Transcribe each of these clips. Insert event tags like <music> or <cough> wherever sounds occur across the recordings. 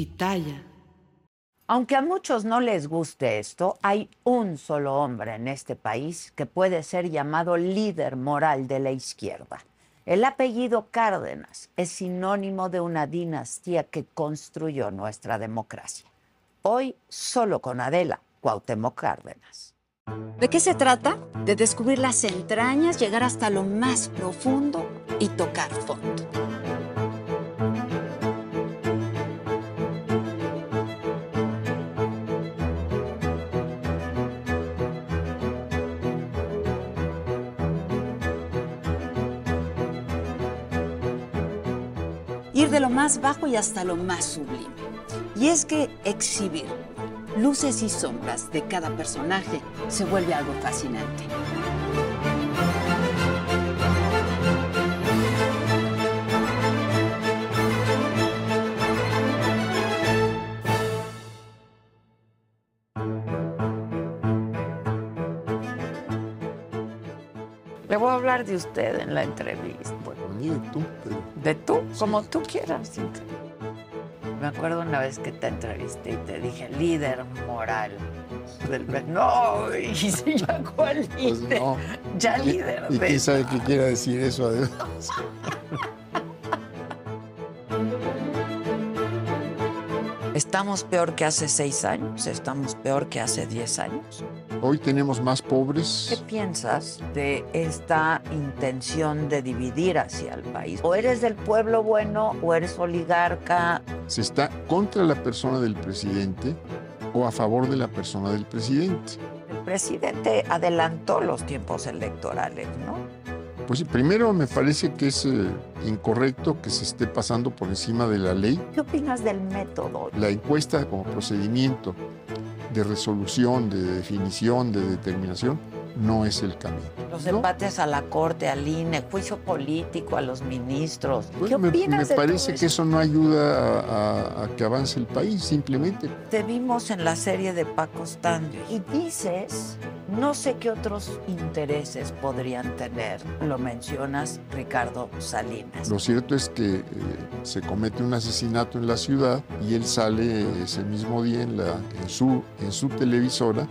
pitaya. Aunque a muchos no les guste esto, hay un solo hombre en este país que puede ser llamado líder moral de la izquierda. El apellido Cárdenas es sinónimo de una dinastía que construyó nuestra democracia. Hoy solo con Adela Cuauhtémoc Cárdenas. ¿De qué se trata? De descubrir las entrañas, llegar hasta lo más profundo y tocar fondo. Más bajo y hasta lo más sublime. Y es que exhibir luces y sombras de cada personaje se vuelve algo fascinante. Le voy a hablar de usted en la entrevista. De tú, pero De tú, como tú quieras. Me acuerdo una vez que te entrevisté y te dije líder moral. del No, y sí, ya cuál pues líder. no. Ya ¿Y- líder ¿Y quién sabe qué <laughs> quiera decir eso además? <laughs> Estamos peor que hace seis años, estamos peor que hace diez años. Hoy tenemos más ¿Qué pobres. piensas de esta intención de dividir hacia el país? O eres del pueblo bueno o eres oligarca. Se está contra la persona del presidente o a favor de la persona del presidente. El presidente adelantó los tiempos electorales, ¿no? Pues sí, primero me parece que es eh, incorrecto que se esté pasando por encima de la ley. ¿Qué opinas del método? La encuesta como procedimiento de resolución, de definición, de determinación, no es el camino. Los ¿no? empates a la corte, al INE, juicio político a los ministros. ¿Qué Bueno, me, opinas me de parece todo que eso no ayuda a, a- a que avance el país, simplemente. Te vimos en la serie de Paco Stanley y dices, no sé qué otros intereses podrían tener. Lo mencionas Ricardo Salinas. Lo cierto es que eh, se comete un asesinato en la ciudad y él sale ese mismo día en, la, en, su, en su televisora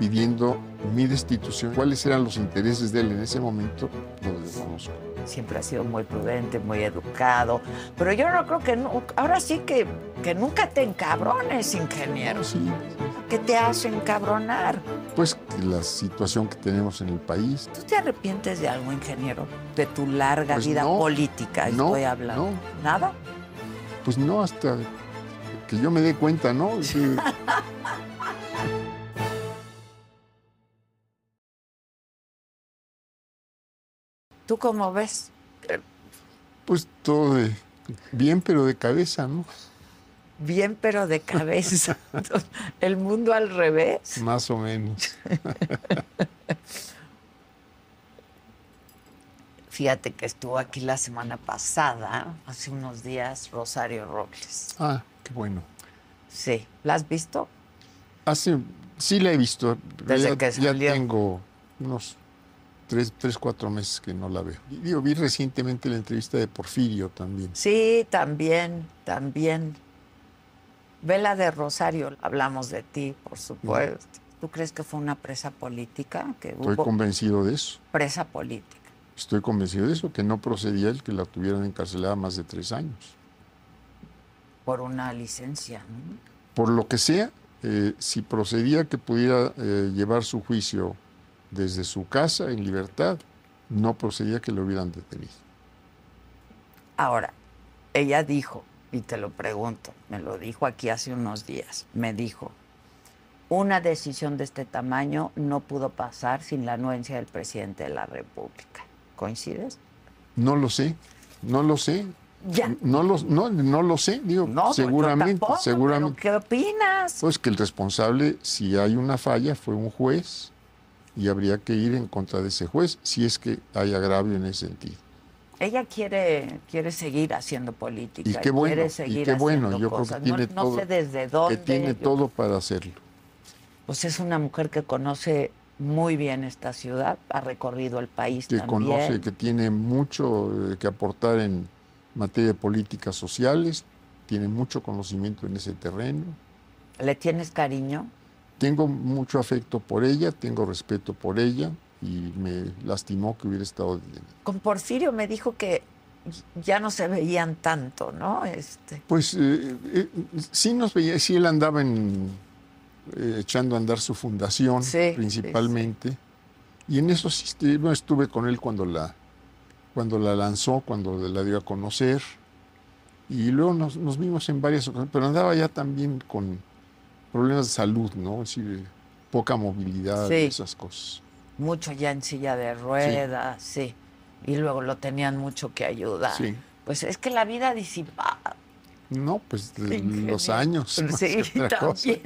pidiendo mi destitución. ¿Cuáles eran los intereses de él en ese momento? Lo desconozco. Siempre ha sido muy prudente, muy educado. Pero yo no creo que... nu- ahora sí que, que nunca te encabrones, ingeniero. Sí, ¿Qué te hace encabronar? pues la situación que tenemos en el país. ¿Tú te arrepientes de algo, ingeniero? De tu larga Pues vida no, política, no, estoy hablando. no. ¿Nada? Pues no, hasta que yo me dé cuenta, ¿no? <laughs> Que- ¿Tú cómo ves? pues todo de- bien, pero de cabeza, ¿no? Bien, pero de cabeza. <laughs> <laughs> El mundo al revés. Más o menos. <laughs> Fíjate que estuvo aquí la semana pasada, hace unos días, Rosario Robles. Ah, qué bueno. Sí, ¿la has visto? Hace, sí la he visto. Desde ya, que ya salió. tengo unos tres, tres, cuatro meses que no la veo. Digo, vi recientemente la entrevista de Porfirio también. Sí, también, también. Ve la de Rosario, hablamos de ti, por supuesto. ¿Tú crees que fue una presa política? Que Estoy hubo convencido de eso. presa política. Estoy convencido de eso, que no procedía el que la tuvieran encarcelada más de tres años. por una licencia. ¿no? Por lo que sea, eh, si procedía que pudiera eh, llevar su juicio desde su casa en libertad, no procedía que lo hubieran detenido. Ahora, ella dijo, y te lo pregunto, me lo dijo aquí hace unos días, me dijo, una decisión de este tamaño no pudo pasar sin la anuencia del presidente de la República. ¿Coincides? No lo sé, no lo sé. Ya. No lo, no, no lo sé, digo, No, pues seguramente, tampoco, seguramente. ¿Qué opinas? Pues que el responsable, si hay una falla, fue un juez y habría que ir en contra de ese juez si es que hay agravio en ese sentido. Ella quiere, quiere seguir haciendo política. Y qué bueno, quiere y seguir qué bueno, yo creo que cosas. tiene no, no todo- sé desde dónde. Que tiene todo para hacerlo. Pues es una mujer que conoce muy bien esta ciudad, ha recorrido el país que también. conoce, que tiene mucho eh, que aportar en materia de políticas sociales, tiene mucho conocimiento en ese terreno. ¿Le tienes cariño? Tengo mucho afecto por ella, tengo respeto por ella y me lastimó que hubiera estado... Con Porfirio me dijo que ya no se veían tanto, ¿no? Este... Pues eh, eh, sí nos veía, sí él andaba en, eh, echando a andar su fundación principalmente. Y en eso sí estuve con él cuando la, cuando la lanzó, cuando la dio a conocer. Y luego nos, nos vimos en varias ocasiones, pero andaba ya también con problemas de salud, ¿no? Es decir, poca movilidad, esas cosas. Mucho ya en silla de ruedas, sí. Y luego lo tenían mucho que ayudar. Sí. Pues es que la vida disipa. No, pues los años. Sí, <laughs> también.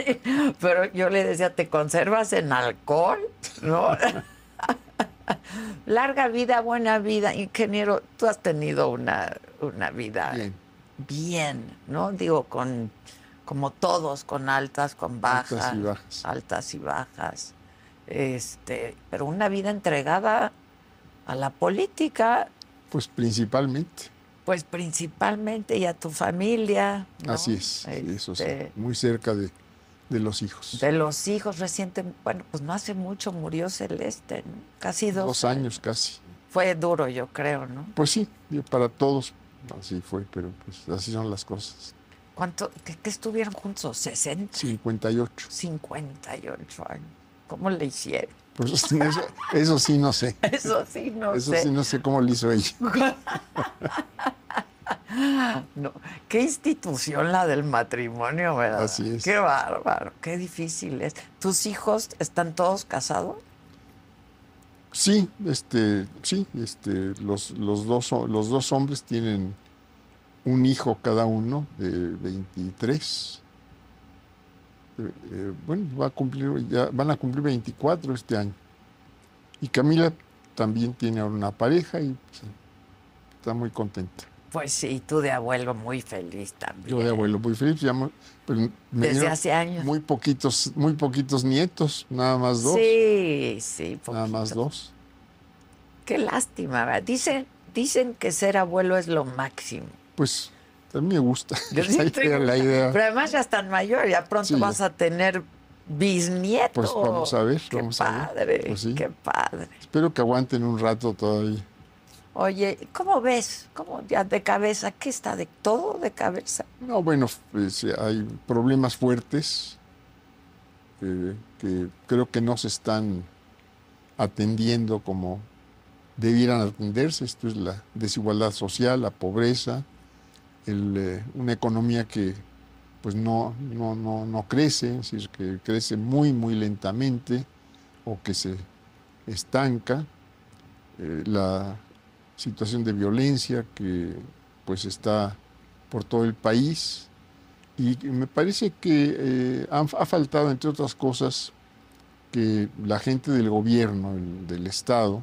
Pero yo le decía, ¿te conservas en alcohol? ¿No? <laughs> Larga vida, buena vida. Ingeniero, tú has tenido una, una vida bien. bien, ¿no? Digo, con como todos, con altas, con bajas. Altas y bajas. Altas y bajas. Este, pero una vida entregada a la política. Pues principalmente. Pues principalmente y a tu familia. Así es, eso sí, este, muy cerca de, de, los hijos. De los hijos recientes, bueno, pues no hace mucho murió Celeste, casi dos. Dos años casi. Fue duro, yo creo, ¿no? Pues sí, para todos así fue, pero pues así son las cosas. ¿Cuánto, qué, estuvieron juntos? ¿60? 58. 58 años. ¿Cómo le hicieron? Pues <laughs> eso, sí no sé. <laughs> Eso sí no sé. Eso sí no sé cómo le hizo ella. <laughs> No, qué institución la del matrimonio, ¿verdad? Así es. Qué bárbaro, qué difícil es. ¿Tus hijos están todos casados? Sí, este, sí, este, los, los, dos, los dos hombres tienen un hijo cada uno de 23. Eh, eh, bueno, va a cumplir, ya van a cumplir 24 este año. Y Camila también tiene una pareja y pues, está muy contenta. Pues sí, tú de abuelo muy feliz también. Yo de abuelo muy feliz, ya, pues, Desde hace años. Muy poquitos, muy poquitos nietos, nada más dos. Sí, sí, Nada más dos. Qué lástima, ¿verdad? Dicen, dicen que ser abuelo es lo máximo. Pues a mí me gusta <laughs> la idea. Pero además ya están mayor, ya pronto vas a tener bisnietos. Pues vamos a ver, qué vamos padre, a ver. Pues qué padre. Espero que aguanten un rato todavía. Oye, ¿cómo ves? ¿Cómo ya de cabeza? ¿Qué está de todo de cabeza? No, bueno, pues, hay problemas fuertes eh, que creo que no se están atendiendo como debieran atenderse. Esto es la desigualdad social, la pobreza, eh, una economía que pues no, no, no, crece, es decir, que crece muy, muy lentamente o que se estanca, eh, la situación de violencia que pues está por todo el país y me parece que eh, ha, faltado, entre otras cosas, que la gente del gobierno, del Estado,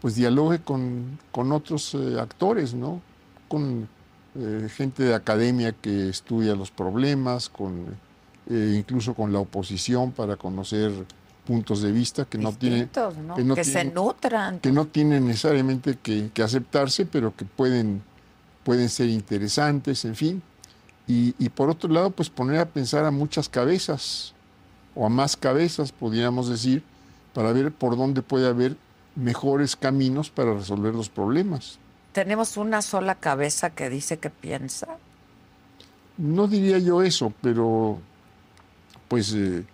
pues dialogue con, con otros actores, ¿no? Con eh, gente de academia que estudia los problemas, con, eh, incluso con la oposición para conocer puntos de vista que no tienen que, se nutran. que no tienen necesariamente que, aceptarse pero que pueden pueden ser interesantes en fin. Y, y, por otro lado pues poner a pensar a muchas cabezas o a más cabezas podríamos decir para ver por dónde puede haber mejores caminos para resolver los problemas ¿Tenemos una sola cabeza que dice que piensa? No diría yo eso, pero pues eh,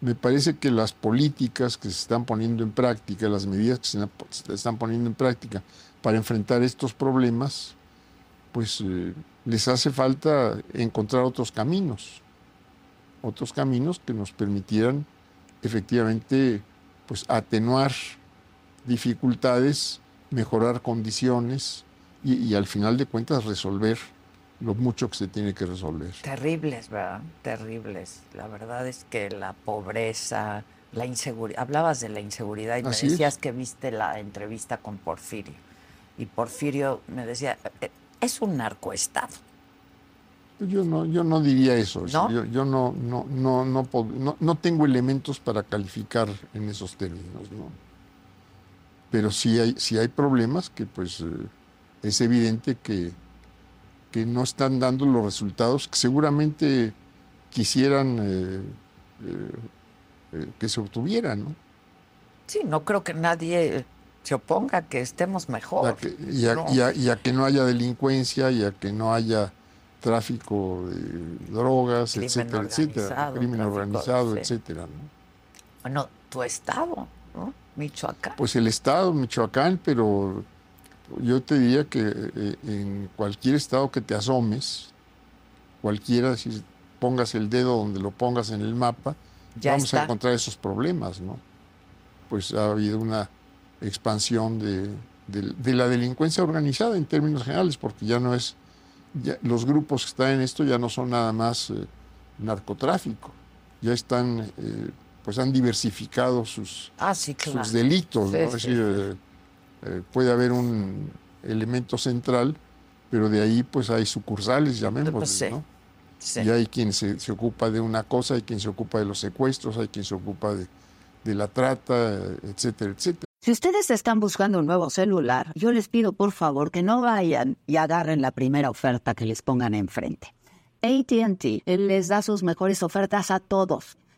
me parece que las políticas que se están poniendo en práctica, las medidas que se están poniendo en práctica para enfrentar estos problemas, pues eh, les hace falta encontrar otros caminos, otros caminos que nos permitieran efectivamente pues atenuar dificultades mejorar condiciones y, al final de cuentas resolver lo mucho que se tiene que resolver. Terribles, ¿verdad? Terribles. La verdad es que la pobreza, la inseguridad, hablabas de la inseguridad y me decías que viste la entrevista con Porfirio. Y Porfirio me decía, eh, es un narcoestado. Yo no, yo no diría eso. Yo, yo no, no, no, no, no, tengo elementos para calificar en esos términos. ¿no? Pero sí hay, hay problemas que pues eh, es evidente que, que no están dando los resultados que seguramente quisieran eh, eh, que se obtuvieran, ¿no? Sí, no creo que nadie se oponga a que estemos mejor. y, a, que no haya delincuencia y a que no haya tráfico de drogas, etcétera, etcétera, crimen organizado, etcétera. ¿no? Bueno, tu estado, ¿no? Michoacán. Pues el estado, Michoacán, pero yo te diría que eh, en cualquier estado que te asomes, cualquiera, si pongas el dedo donde lo pongas en el mapa, vamos a encontrar esos problemas, ¿no? Pues ha habido una expansión de, la delincuencia organizada en términos generales, porque ya no es, los grupos que están en esto ya no son nada más eh, narcotráfico, ya están, eh, pues han diversificado sus, ah, sus delitos, es decir, eh, puede haber un elemento central, pero de ahí pues hay sucursales, llamémoslo, pues ¿no? Y hay quien se, se, ocupa de una cosa, hay quien se ocupa de los secuestros, hay quien se ocupa de, de la trata, etcétera, etcétera. Si ustedes están buscando un nuevo celular, yo les pido por favor que no vayan y agarren la primera oferta que les pongan enfrente. ATT les da sus mejores ofertas a todos.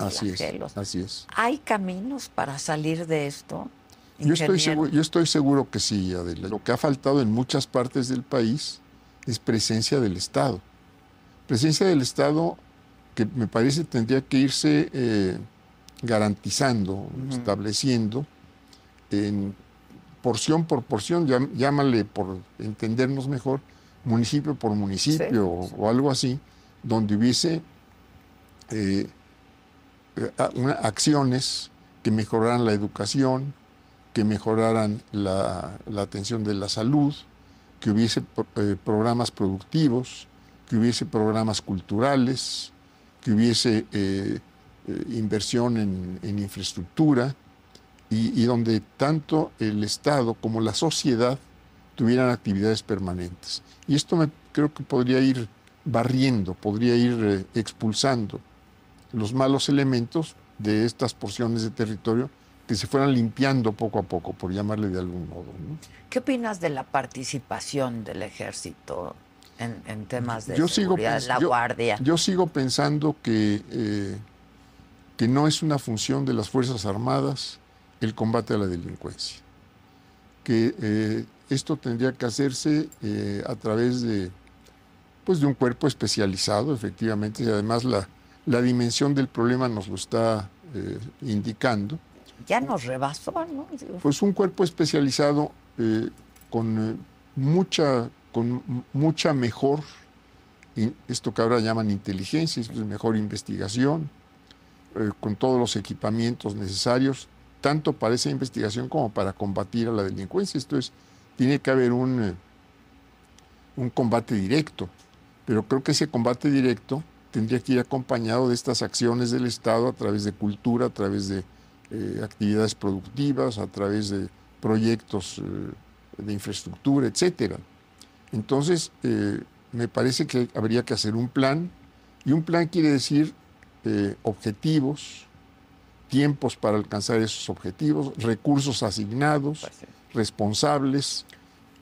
así Es, así es. ¿Hay caminos para salir de esto? Yo estoy, seguro, yo estoy seguro que sí, Adela. Lo que ha faltado en muchas partes del país es presencia del Estado. Presencia del Estado que me parece tendría que irse eh, garantizando, estableciendo en porción por porción, llámale por entendernos mejor, municipio por municipio o, algo así, donde hubiese eh, acciones que mejoraran la educación, que mejoraran la, atención de la salud, que hubiese eh, programas productivos, que hubiese programas culturales, que hubiese eh, inversión en, infraestructura y, donde tanto el Estado como la sociedad tuvieran actividades permanentes. Y esto me, creo que podría ir barriendo, podría ir expulsando los malos elementos de estas porciones de territorio que se fueran limpiando poco a poco, por llamarle de algún modo. ¿Qué opinas de la participación del ejército en, temas de seguridad, la guardia? Yo sigo pensando que, eh, que no es una función de las Fuerzas Armadas el combate a la delincuencia, que eh, esto tendría que hacerse eh, a través de, pues, de un cuerpo especializado, efectivamente, y además la, la dimensión del problema nos lo está eh, indicando. Ya nos rebasó, ¿no? Pues un cuerpo especializado eh, con, eh, mucha, con mucha mejor, esto que ahora llaman inteligencia, esto es mejor investigación, con todos los equipamientos necesarios, tanto para esa investigación como para combatir a la delincuencia. Esto es, tiene que haber un, un combate directo, pero creo que ese combate directo tendría que ir acompañado de estas acciones del Estado a través de cultura, a través de eh, actividades productivas, a través de proyectos eh, de infraestructura, etc. Entonces, eh, me parece que habría que hacer un plan, y un plan quiere decir objetivos, tiempos para alcanzar esos objetivos, recursos asignados, pues responsables,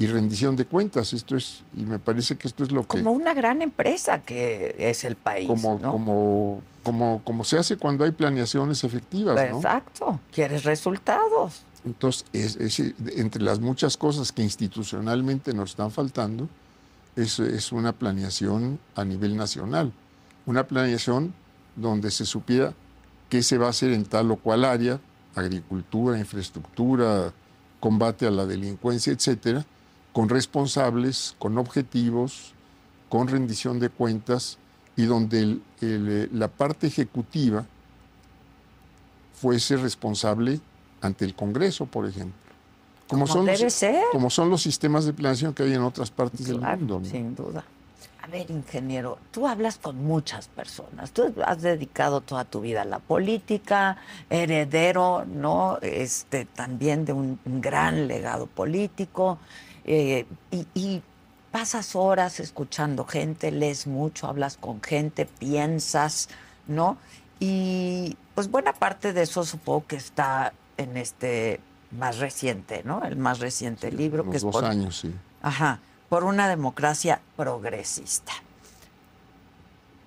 y rendición de cuentas. Esto es, y me parece que esto es lo que. Como una gran empresa que es el país. Como, como, como, como se hace cuando hay planeaciones efectivas. Exacto, quieres resultados. Entonces, es, entre las muchas cosas que institucionalmente nos están faltando, es, es una planeación a nivel nacional. Una planeación donde se supiera qué se va a hacer en tal o cual área, agricultura, infraestructura, combate a la delincuencia, etcétera, con responsables, con objetivos, con rendición de cuentas y donde eh, la parte ejecutiva fuese responsable ante el Congreso, por ejemplo. Como, son debe los, ser. como son los sistemas de planeación que hay en otras partes del mundo. Sin duda. A ver, ingeniero, tú hablas con muchas personas. Tú has dedicado toda tu vida a la política, heredero, ¿no? Este, también de un, gran legado político. Eh, y, pasas horas escuchando gente, lees mucho, hablas con gente, piensas, ¿no? Y pues buena parte de eso supongo que está en este más reciente, ¿no? El más reciente libro que es dos años, sí. Ajá, por una democracia progresista.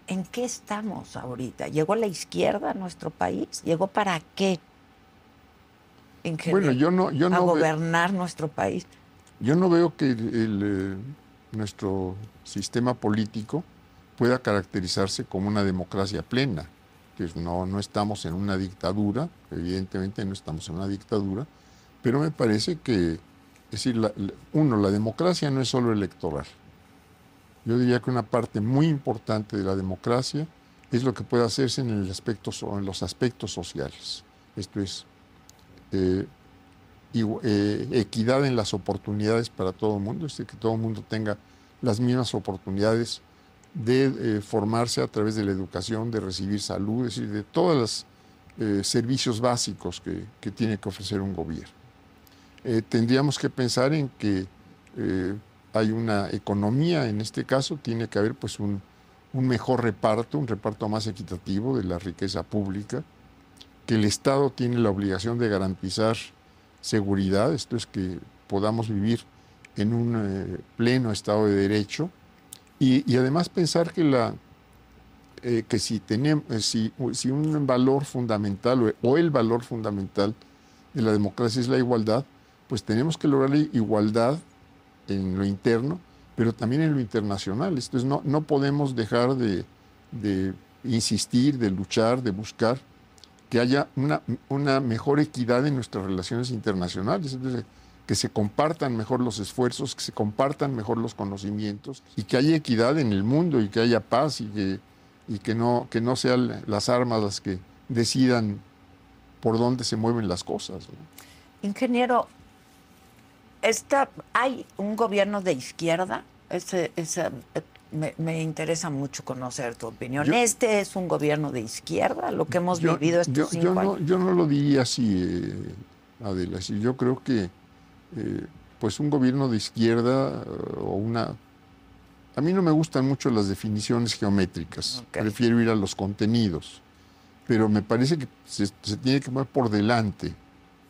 ¿En qué estamos ahorita? ¿Llegó la izquierda a nuestro país? ¿Llegó para qué? bueno, yo no, yo no a gobernar nuestro país. Yo no veo que eh, nuestro sistema político pueda caracterizarse como una democracia plena. Que no, estamos en una dictadura, evidentemente no estamos en una dictadura, pero me parece que, es decir, uno, la democracia no es solo electoral. Yo diría que una parte muy importante de la democracia es lo que puede hacerse en los aspectos sociales. Esto es eh, eh, equidad en las oportunidades para todo el mundo, es decir, que todo el mundo tenga las mismas oportunidades de eh, formarse a través de la educación, de recibir salud, es decir, de todos los servicios básicos que, que, tiene que ofrecer un gobierno. tendríamos que pensar en que hay una economía, en este caso tiene que haber pues un, mejor reparto, un reparto más equitativo de la riqueza pública, que el Estado tiene la obligación de garantizar seguridad, esto es que podamos vivir en un eh, pleno Estado de Derecho, y, además pensar que, la, eh, que si, tenemos, eh, si, si, un valor fundamental o el valor fundamental de la democracia es la igualdad, pues tenemos que lograr igualdad en lo interno, pero también en lo internacional. Entonces no, no podemos dejar de, insistir, de luchar, de buscar que haya una, una mejor equidad en nuestras relaciones internacionales. que se compartan mejor los esfuerzos, que se compartan mejor los conocimientos y que haya equidad en el mundo y que haya paz y que, y que, no, que no sean las armas las que decidan por dónde se mueven las cosas. Ingeniero, hay un gobierno de izquierda. Ese, me, interesa mucho conocer tu opinión. ¿Este es un gobierno de izquierda, lo que hemos vivido estos yo, cinco No, yo no lo diría así, eh, Adela. Yo creo que eh, pues un gobierno de izquierda eh, o una... A mí no me gustan mucho las definiciones geométricas. Prefiero ir a los contenidos. Pero me parece que se, se tiene que poner por delante,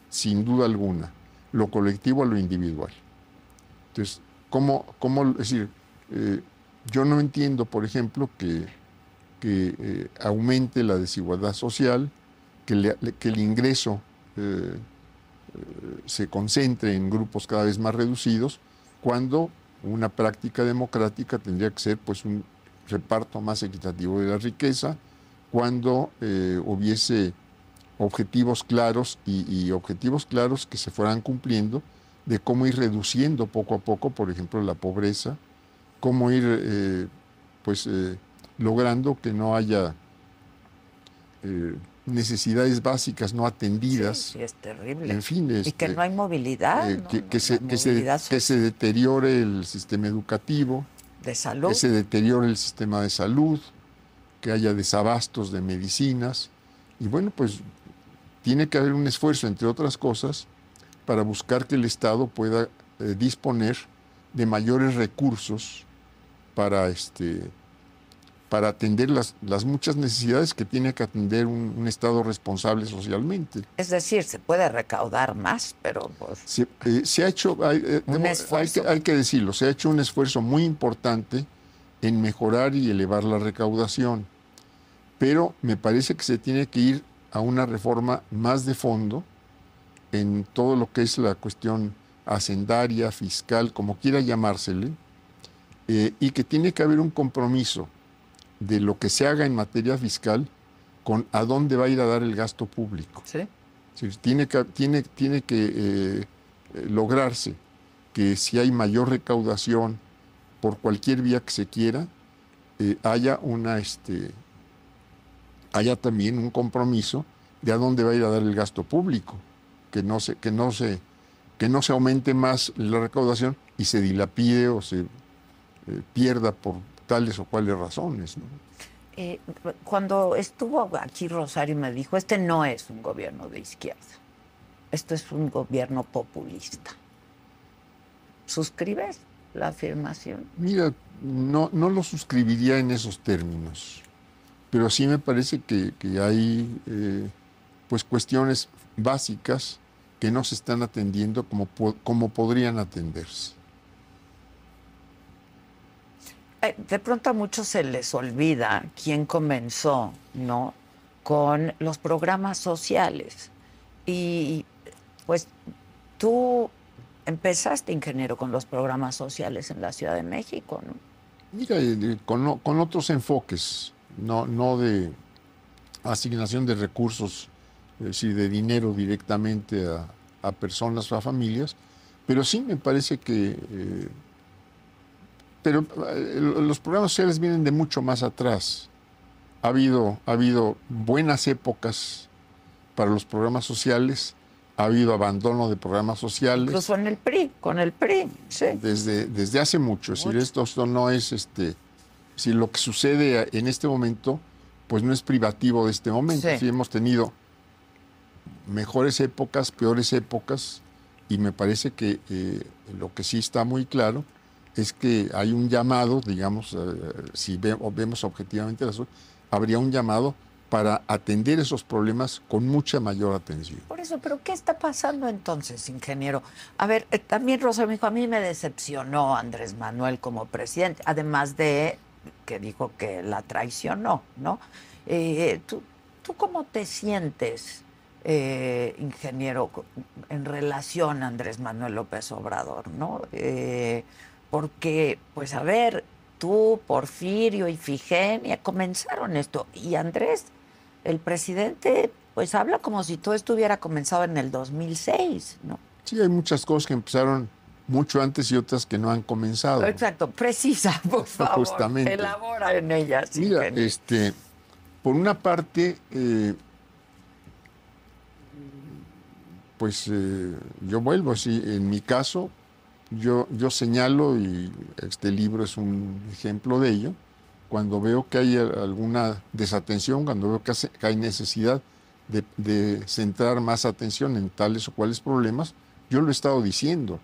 sin duda alguna lo colectivo a lo individual. Entonces, ¿cómo, cómo decir? Eh, yo no entiendo, por ejemplo, que, que eh, aumente la desigualdad social, que, el ingreso eh, se concentre en grupos cada vez más reducidos, cuando una práctica democrática tendría que ser pues, un reparto más equitativo de la riqueza, cuando hubiese objetivos claros y, objetivos claros que se fueran cumpliendo de cómo ir reduciendo poco a poco, por ejemplo, la pobreza, cómo ir eh, pues eh, logrando que no haya eh, necesidades básicas no atendidas. Sí, es terrible. En fin, y que no hay movilidad. que, se, que, se, deteriore el sistema educativo. De salud. Que se deteriore el sistema de salud, que haya desabastos de medicinas. Y bueno, pues tiene que haber un esfuerzo, entre otras cosas, para buscar que el Estado pueda eh, disponer de mayores recursos para, este, para atender las, las, muchas necesidades que tiene que atender un, Estado responsable socialmente. Es decir, se puede recaudar más, pero... Pues, se, eh, ha hecho, hay, eh, que, hay que decirlo, se ha hecho un esfuerzo muy importante en mejorar y elevar la recaudación, pero me parece que se tiene que ir a una reforma más de fondo en todo lo que es la cuestión hacendaria, fiscal, como quiera llamársele, eh, y que tiene que haber un compromiso de lo que se haga en materia fiscal con a dónde va a ir a dar el gasto público. ¿Sí? tiene que, tiene, tiene que eh, lograrse que si hay mayor recaudación por cualquier vía que se quiera, eh, haya una este, haya también un compromiso de a dónde va a ir a dar el gasto público, que no se, que no se, que no se aumente más la recaudación y se dilapide o se eh, pierda por tales o cuales razones. Eh, cuando estuvo aquí Rosario me dijo, este no es un gobierno de izquierda, esto es un gobierno populista. ¿Suscribes la afirmación? Mira, no, no lo suscribiría en esos términos, pero sí me parece que, hay eh, pues cuestiones básicas que no se están atendiendo como, como podrían atenderse. Eh, de pronto a muchos se les olvida quién comenzó, ¿no? Con los programas sociales. Y pues tú empezaste, ingeniero, con los programas sociales en la Ciudad de México, ¿no? Mira, eh, con, otros enfoques, no, no de asignación de recursos, es decir, de dinero directamente a, personas o a familias, pero sí me parece que eh, pero eh, los programas sociales vienen de mucho más atrás. Ha habido, ha habido buenas épocas para los programas sociales, ha habido abandono de programas sociales. Incluso en el PRI, con el PRI, sí. Desde, desde hace mucho. Es decir, esto, no es este. Si lo que sucede en este momento, pues no es privativo de este momento. Sí. hemos tenido mejores épocas, peores épocas, y me parece que eh, lo que sí está muy claro es que hay un llamado, digamos, eh, si vemos objetivamente la habría un llamado para atender esos problemas con mucha mayor atención. Por eso, pero ¿qué está pasando entonces, ingeniero? A ver, eh, también Rosa me dijo, a mí me decepcionó Andrés Manuel como presidente, además de que dijo que la traicionó, ¿no? Eh, ¿tú, ¿tú, cómo te sientes, ingeniero, en relación a Andrés Manuel López Obrador, ¿no? Porque, pues a ver, tú, Porfirio y Figenia comenzaron esto. Y Andrés, el presidente, pues habla como si todo estuviera comenzado en el 2006, ¿no? Sí, hay muchas cosas que empezaron mucho antes y otras que no han comenzado. Exacto, precisa, por favor. Justamente. Elabora en ellas. Mira, este, por una parte, eh, pues eh, yo vuelvo así, en mi caso, yo, yo señalo, y este libro es un ejemplo de ello, cuando veo que hay alguna desatención, cuando veo que, hay necesidad de, centrar más atención en tales o cuales problemas, yo lo he estado diciendo.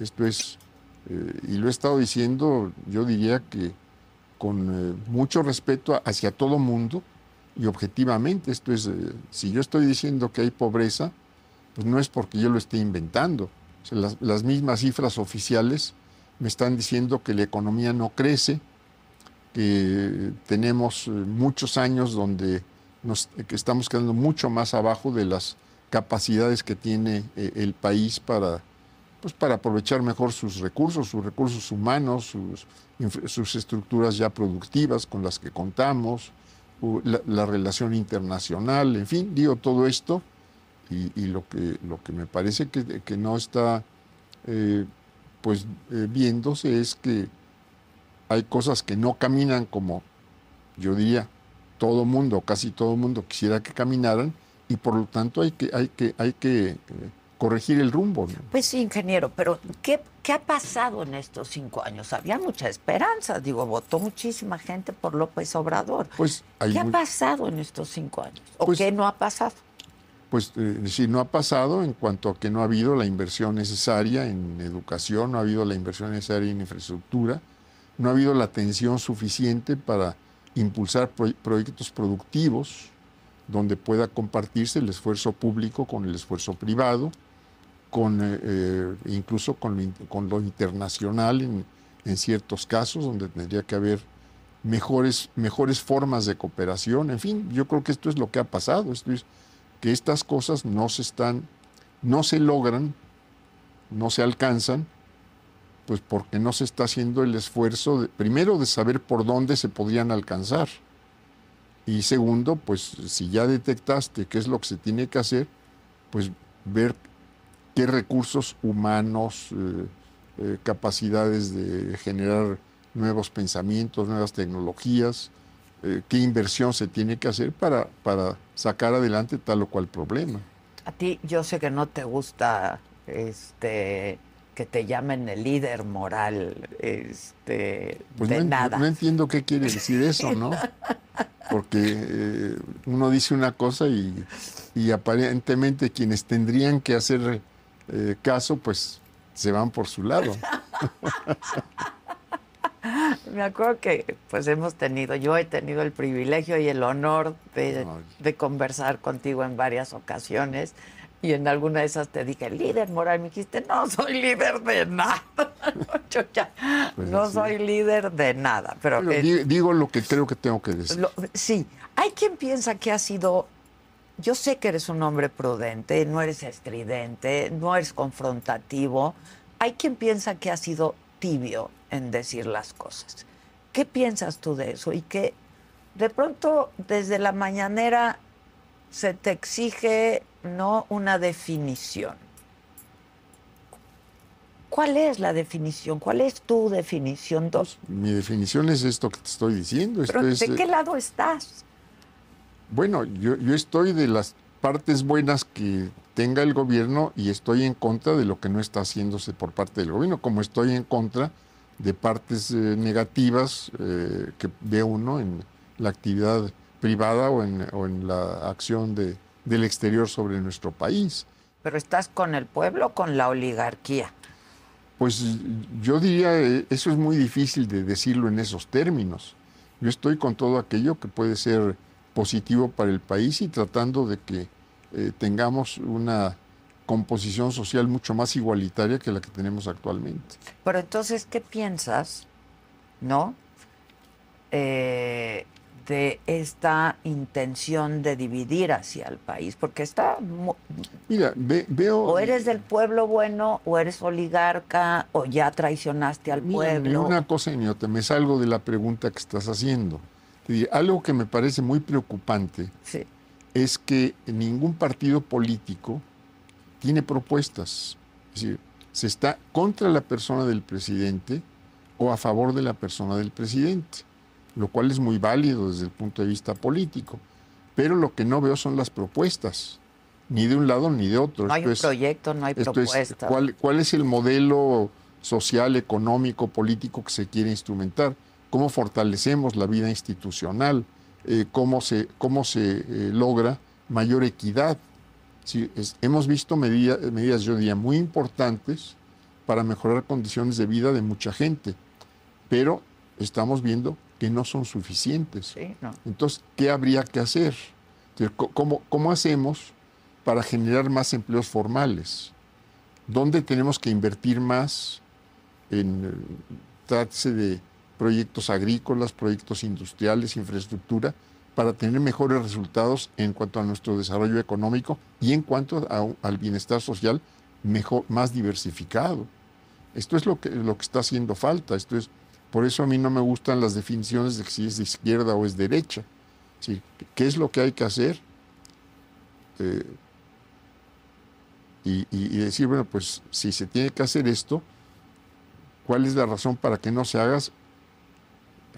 Esto es, eh, y lo he estado diciendo, yo diría que con eh, mucho respeto hacia todo mundo y objetivamente. Esto es, eh, si yo estoy diciendo que hay pobreza, pues no es porque yo lo esté inventando las, mismas cifras oficiales me están diciendo que la economía no crece, que tenemos eh, muchos años donde nos, estamos quedando mucho más abajo de las capacidades que tiene eh, el país para, pues para aprovechar mejor sus recursos, sus recursos humanos, sus estructuras ya productivas con las que contamos, la, relación internacional, en fin, digo todo esto y, lo, que, lo que me parece que, no está eh, pues eh, viéndose es que hay cosas que no caminan como yo diría todo mundo, casi todo mundo quisiera que caminaran y por lo tanto hay que, hay que, hay que eh, corregir el rumbo. Pues sí, ingeniero, pero ¿qué, ¿qué ha pasado en estos cinco años? Había mucha esperanza, digo, votó muchísima gente por López Obrador. Pues ¿Qué ha pasado en estos cinco años? ¿O pues qué no ha pasado? Pues eh, no ha pasado en cuanto a que no ha habido la inversión necesaria en educación, no ha habido la inversión necesaria en infraestructura, no ha habido la atención suficiente para impulsar proyectos productivos donde pueda compartirse el esfuerzo público con el esfuerzo privado, con, eh, eh, incluso con lo, internacional en, ciertos casos, donde tendría que haber mejores, mejores formas de cooperación. En fin, yo creo que esto es lo que ha pasado. Esto es, estas cosas no se están, no se logran, no se alcanzan, pues porque no se está haciendo el esfuerzo, de, primero, de saber por dónde se podrían alcanzar. Y segundo, pues si ya detectaste qué es lo que se tiene que hacer, pues ver qué recursos humanos, eh, eh, capacidades de generar nuevos pensamientos, nuevas tecnologías, eh, qué inversión se tiene que hacer para, para sacar adelante tal o cual problema. A ti, yo sé que no te gusta este que te llamen el líder moral este, pues de no, nada. No entiendo qué quiere decir eso, ¿no? <laughs> Porque eh, uno dice una cosa y, y, aparentemente quienes tendrían que hacer eh, caso, pues se van por su lado. <laughs> <laughs> Me acuerdo que pues hemos tenido, yo he tenido el privilegio y el honor de, de, conversar contigo en varias ocasiones y en alguna de esas te dije, líder moral, me dijiste, no soy líder de nada. <laughs> yo ya, pues no soy líder de nada. Pero, pero eh, digo lo que creo que tengo que decir. Lo, sí, hay quien piensa que ha sido, yo sé que eres un hombre prudente, no eres estridente, no eres confrontativo. Hay quien piensa que ha sido tibio en decir las cosas. ¿Qué piensas tú de eso? Y que de pronto desde la mañanera se te exige no una definición. ¿Cuál es la definición? ¿Cuál es tu definición? Dos. Mi definición es esto que te estoy diciendo. Pero ¿De es, qué lado estás? Bueno, yo, yo estoy de las partes buenas que tenga el gobierno y estoy en contra de lo que no está haciéndose por parte del gobierno, como estoy en contra de partes eh, negativas eh, que ve uno en la actividad privada o en, o en la acción de, del exterior sobre nuestro país. Pero estás con el pueblo o con la oligarquía. Pues yo diría, eh, eso es muy difícil de decirlo en esos términos. Yo estoy con todo aquello que puede ser positivo para el país y tratando de que eh, tengamos una composición social mucho más igualitaria que la que tenemos actualmente. Pero entonces, ¿qué piensas, no? Eh, de esta intención de dividir hacia el país, porque está... Mira, ve, veo... O eres del pueblo bueno, o eres oligarca, o ya traicionaste al mira, pueblo. Ni una cosa ni otra, me salgo de la pregunta que estás haciendo. Algo que me parece muy preocupante sí. es que ningún partido político tiene propuestas. Es decir, se está contra la persona del presidente o a favor de la persona del presidente, lo cual es muy válido desde el punto de vista político. Pero lo que no veo son las propuestas, ni de un lado ni de otro. No hay esto un es, proyecto, no hay propuesta. Es, ¿cuál, ¿Cuál es el modelo social, económico, político que se quiere instrumentar? ¿Cómo fortalecemos la vida institucional? Eh, ¿Cómo se, cómo se eh, logra mayor equidad? Sí, es, hemos visto medida, medidas, yo diría, muy importantes para mejorar condiciones de vida de mucha gente, pero estamos viendo que no son suficientes. Sí, no. Entonces, ¿qué habría que hacer? ¿Cómo, ¿Cómo hacemos para generar más empleos formales? ¿Dónde tenemos que invertir más en tratarse de proyectos agrícolas, proyectos industriales, infraestructura, para tener mejores resultados en cuanto a nuestro desarrollo económico y en cuanto al bienestar social mejor, más diversificado. Esto es lo que, lo que está haciendo falta. Esto es, por eso a mí no me gustan las definiciones de si es de izquierda o es derecha. ¿Sí? ¿Qué es lo que hay que hacer? Eh, y, y, decir, bueno, pues si se tiene que hacer esto, ¿cuál es la razón para que no se haga?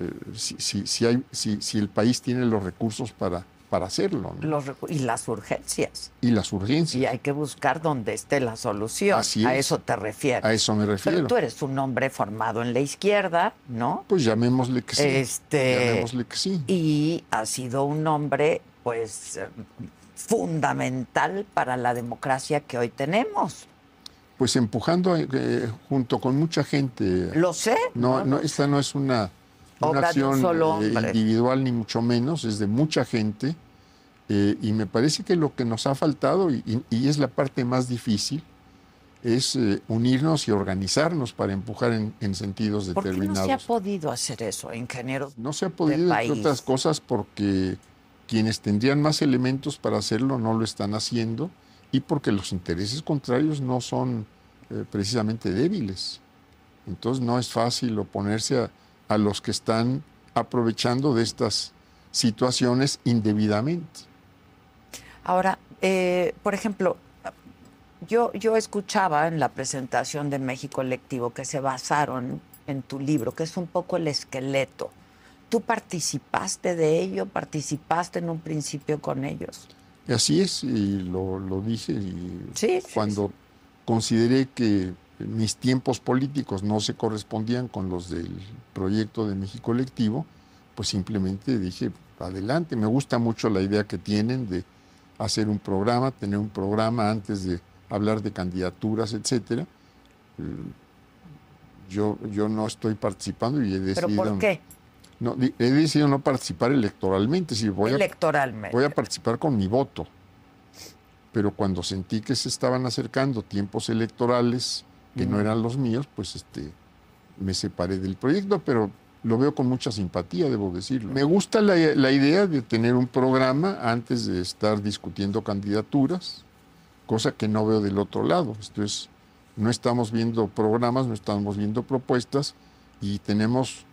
Eh, si, si, si, hay, si, si, el país tiene los recursos para, para hacerlo. ¿no? Los recu y las urgencias. Y las urgencias. Y hay que buscar donde esté la solución. Así a es. eso te refieres. A eso me refiero. Pero tú eres un hombre formado en la izquierda, ¿no? Pues llamémosle que sí. Este, llamémosle que sí. Y ha sido un hombre, pues, fundamental para la democracia que hoy tenemos. Pues empujando eh, junto con mucha gente. Lo sé. No, no, esta no es una, una acción eh, individual ni mucho menos, es de mucha gente. Eh, y me parece que lo que nos ha faltado, y, y es la parte más difícil, es eh, unirnos y organizarnos para empujar en, en sentidos ¿Por determinados. qué no se ha podido hacer eso, ingeniero? No se ha podido, entre otras cosas, porque quienes tendrían más elementos para hacerlo no lo están haciendo y porque los intereses contrarios no son eh, precisamente débiles. Entonces no es fácil oponerse a, a los que están aprovechando de estas situaciones indebidamente. Ahora, eh, por ejemplo, yo, yo escuchaba en la presentación de México Colectivo que se basaron en tu libro, que es un poco el esqueleto. ¿Tú participaste de ello? ¿Participaste en un principio con ellos? Así es, y lo, lo dije y Sí, sí, cuando consideré que mis tiempos políticos no se correspondían con los del proyecto de México Colectivo, pues simplemente dije, adelante, me gusta mucho la idea que tienen de hacer un programa, tener un programa antes de hablar de candidaturas, etcétera. Eh, Yo, yo no estoy participando y he ¿Pero decidido... por qué? No, he decidido no participar electoralmente, si voy a Electoralmente. Voy a participar con mi voto. Pero cuando sentí que se estaban acercando tiempos electorales que no eran los míos, pues este, me separé del proyecto, pero lo veo con mucha simpatía, debo decirlo. Me gusta la, la idea de tener un programa antes de estar discutiendo candidaturas, cosa que no veo del otro lado. Esto es, no estamos viendo programas, no estamos viendo propuestas y tenemos,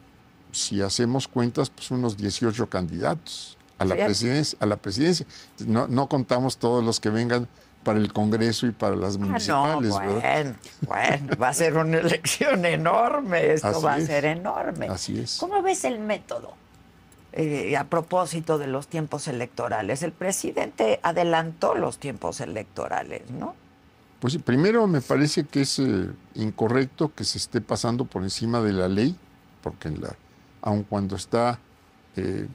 si hacemos cuentas, pues unos 18 candidatos a la presidencia. A la presidencia. No, no contamos todos los que vengan para el Congreso y para las Ah, no, municipales. ¿verdad? bueno, bueno, va a ser una <laughs> elección enorme, esto Así va a ser enorme. Así es. ¿Cómo ves el método? Eh, a propósito de los tiempos electorales, el presidente adelantó los tiempos electorales, ¿no? Pues primero me parece que es eh, incorrecto que se esté pasando por encima de la ley, porque en la, aun cuando está eh,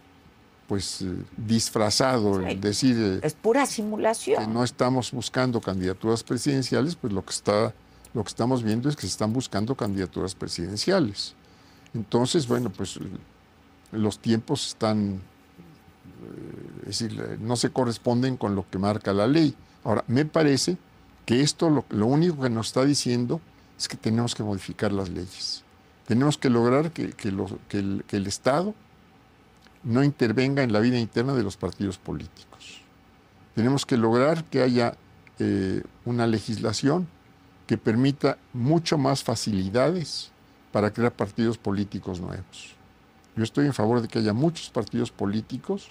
pues eh, disfrazado Sí. decir Es pura que simulación. no estamos buscando candidaturas presidenciales, pues lo que está lo que estamos viendo es que se están buscando candidaturas presidenciales. Entonces, bueno, pues los tiempos están eh, es decir, no se corresponden con lo que marca la ley. Ahora, me parece que esto lo, lo único que nos está diciendo es que tenemos que modificar las leyes. Tenemos que lograr que, que que el, que el Estado no intervenga en la vida interna de los partidos políticos. Tenemos que lograr que haya eh, una legislación que permita mucho más facilidades para crear partidos políticos nuevos. Yo estoy en favor de que haya muchos partidos políticos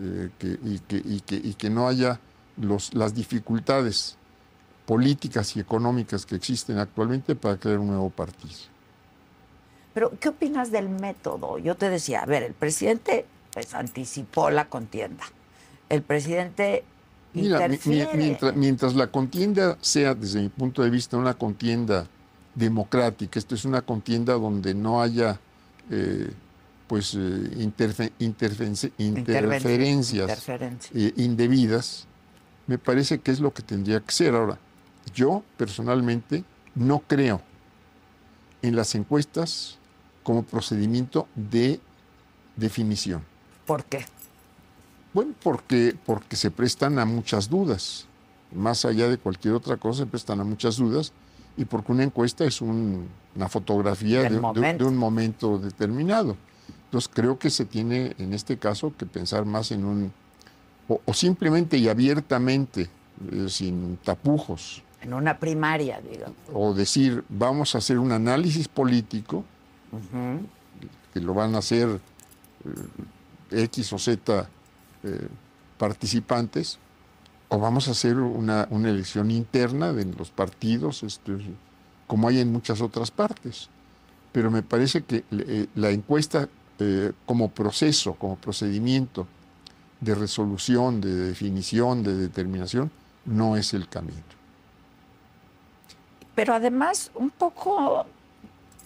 eh, y, que, no haya las dificultades políticas y económicas que existen actualmente para crear un nuevo partido. Pero, ¿qué opinas del método? Yo te decía, a ver, el presidente pues, anticipó la contienda. El presidente Mira, mientras, mientras la contienda sea, desde mi punto de vista, una contienda democrática, esto es una contienda donde no haya eh, pues eh, interfe- interferencias Interferencia. eh, indebidas, me parece que es lo que tendría que ser. Ahora, yo personalmente no creo en las encuestas como procedimiento de definición. ¿Por qué? Bueno, porque, porque se prestan a muchas dudas. Más allá de cualquier otra cosa, se prestan a muchas dudas. Y porque una encuesta es un- una fotografía de, de- momento. de un momento determinado. Entonces creo que se tiene en este caso que pensar más en un... O, o simplemente y abiertamente, eh, sin tapujos, En una primaria, digamos. o decir, vamos a hacer un análisis político, que lo van a hacer eh, X o Z eh, participantes, o vamos a hacer una, una elección interna de los partidos, este, como hay en muchas otras partes. Pero me parece que eh, la encuesta como proceso, como procedimiento de resolución, de definición, de determinación, no es el camino. Pero además, un poco